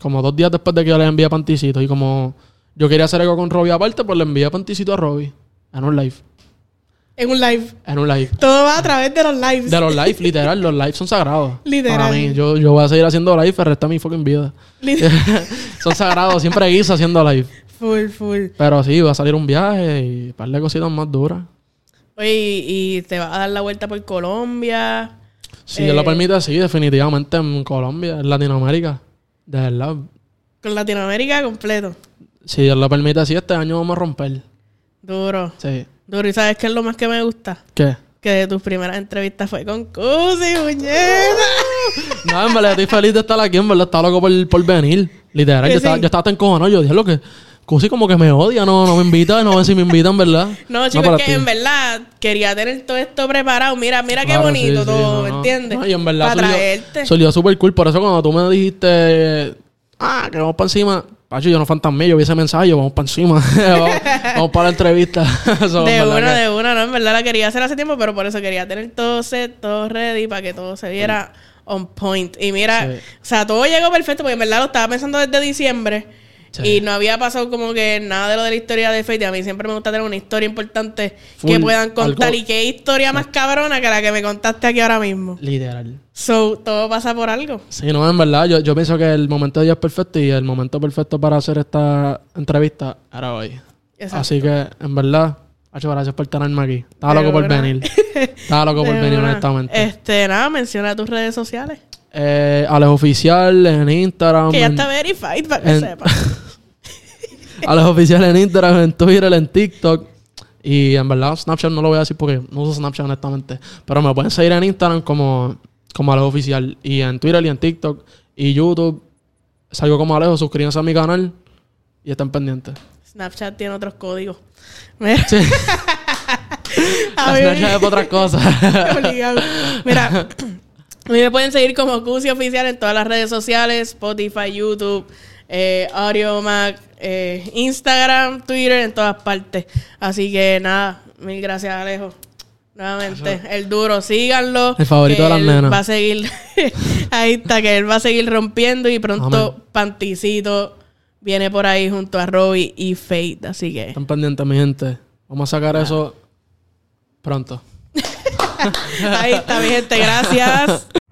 Speaker 2: Como dos días después de que yo les envié a Panticito. Y como yo quería hacer algo con Robbie aparte, pues le envié a Panticito a Robbie. En un live.
Speaker 1: En un live.
Speaker 2: En un live.
Speaker 1: Todo va a través de los lives.
Speaker 2: De los live, *laughs* literal. Los lives son sagrados.
Speaker 1: Literal.
Speaker 2: Para mí. Yo, yo voy a seguir haciendo live el resto de mi fucking vida. *laughs* Son sagrados. Siempre guiso haciendo live.
Speaker 1: full, full.
Speaker 2: Pero sí, va a salir un viaje y un par de cositas más duras.
Speaker 1: Oye, y, y te vas a dar la vuelta por Colombia.
Speaker 2: Si
Speaker 1: Eh,
Speaker 2: Dios lo permite, sí, definitivamente en Colombia, en Latinoamérica. De verdad.
Speaker 1: Con Latinoamérica completo.
Speaker 2: Si Dios lo permite, sí, este año vamos a romper.
Speaker 1: Duro.
Speaker 2: Sí.
Speaker 1: Duro. ¿Y sabes qué es lo más que me gusta?
Speaker 2: ¿Qué?
Speaker 1: Que de tus primeras entrevistas fue con Cusi, muñeca. *laughs*
Speaker 2: No, en verdad, estoy feliz de estar aquí, en verdad, estaba loco por, por venir. Literal, yo, estaba,
Speaker 1: sí.
Speaker 2: yo estaba tan encojonado. Yo dije, lo que. Cusi como que me odia, no, no me invita, no sé si me invitan, ¿verdad?
Speaker 1: No, chicos, es que
Speaker 2: ti.
Speaker 1: en verdad quería tener todo esto preparado. Mira, mira qué bonito
Speaker 2: sí,
Speaker 1: todo, ¿me
Speaker 2: no.
Speaker 1: entiendes?
Speaker 2: No, y en verdad
Speaker 1: Para traerte.
Speaker 2: Salió súper cool. Por eso cuando tú me dijiste, ah, que vamos para encima. Pacho, yo no fantasmé, yo vi ese mensaje, vamos para encima. *laughs* vamos, vamos para la entrevista. *laughs* So,
Speaker 1: de una,
Speaker 2: que-
Speaker 1: de una, ¿no? En verdad la quería hacer hace tiempo, pero por eso quería tener todo set, todo ready, para que todo se viera on point. Y mira,
Speaker 2: Sí.
Speaker 1: o sea, todo llegó perfecto, porque en verdad lo estaba pensando desde diciembre. Y no había pasado como que nada de lo de la historia de Fate. A mí siempre me gusta tener una historia importante que puedan contar.
Speaker 2: algo-
Speaker 1: Y qué historia más cabrona que la que me contaste aquí ahora mismo.
Speaker 2: Literal.
Speaker 1: So, todo pasa por algo.
Speaker 2: Sí, no, en verdad, yo, yo pienso que el momento de Dios es perfecto y el momento perfecto para hacer esta entrevista era hoy.
Speaker 1: Exacto.
Speaker 2: Así que, en verdad, Hacho, gracias por tenerme aquí. Estaba loco por venir. *laughs* Estaba loco por venir, honestamente.
Speaker 1: Este, nada, menciona tus redes sociales.
Speaker 2: Eh, Alex Oficial en Instagram.
Speaker 1: Que ya está verified para que
Speaker 2: en- *laughs*
Speaker 1: sepa.
Speaker 2: Alex Oficial en Instagram, en Twitter, en TikTok. Y en verdad, Snapchat no lo voy a decir porque no uso Snapchat honestamente. Pero me pueden seguir en Instagram como, como Alex Oficial. Y en Twitter y en TikTok. Y YouTube. Salgo como Alejo. Suscríbanse a mi canal. Y estén pendientes.
Speaker 1: Snapchat tiene otros códigos. Mira. *laughs*
Speaker 2: Sí. *laughs* *laughs*
Speaker 1: A
Speaker 2: Snapchat es para otras cosas.
Speaker 1: Mira, a mí me pueden seguir como Cusi Oficial en todas las redes sociales, Spotify, YouTube, eh, Audio Mac, eh, Instagram, Twitter, en todas partes. Así que nada, mil gracias Alejo. Nuevamente, el duro, síganlo.
Speaker 2: El favorito de las nenas.
Speaker 1: Va a seguir, *laughs* ahí está, que él va a seguir rompiendo y pronto
Speaker 2: Amén.
Speaker 1: Panticito viene por ahí junto a Robbie y Fate. Así que
Speaker 2: Estén pendientes, mi gente. Vamos a sacar eso pronto. *laughs*
Speaker 1: ahí está mi gente, gracias. *laughs*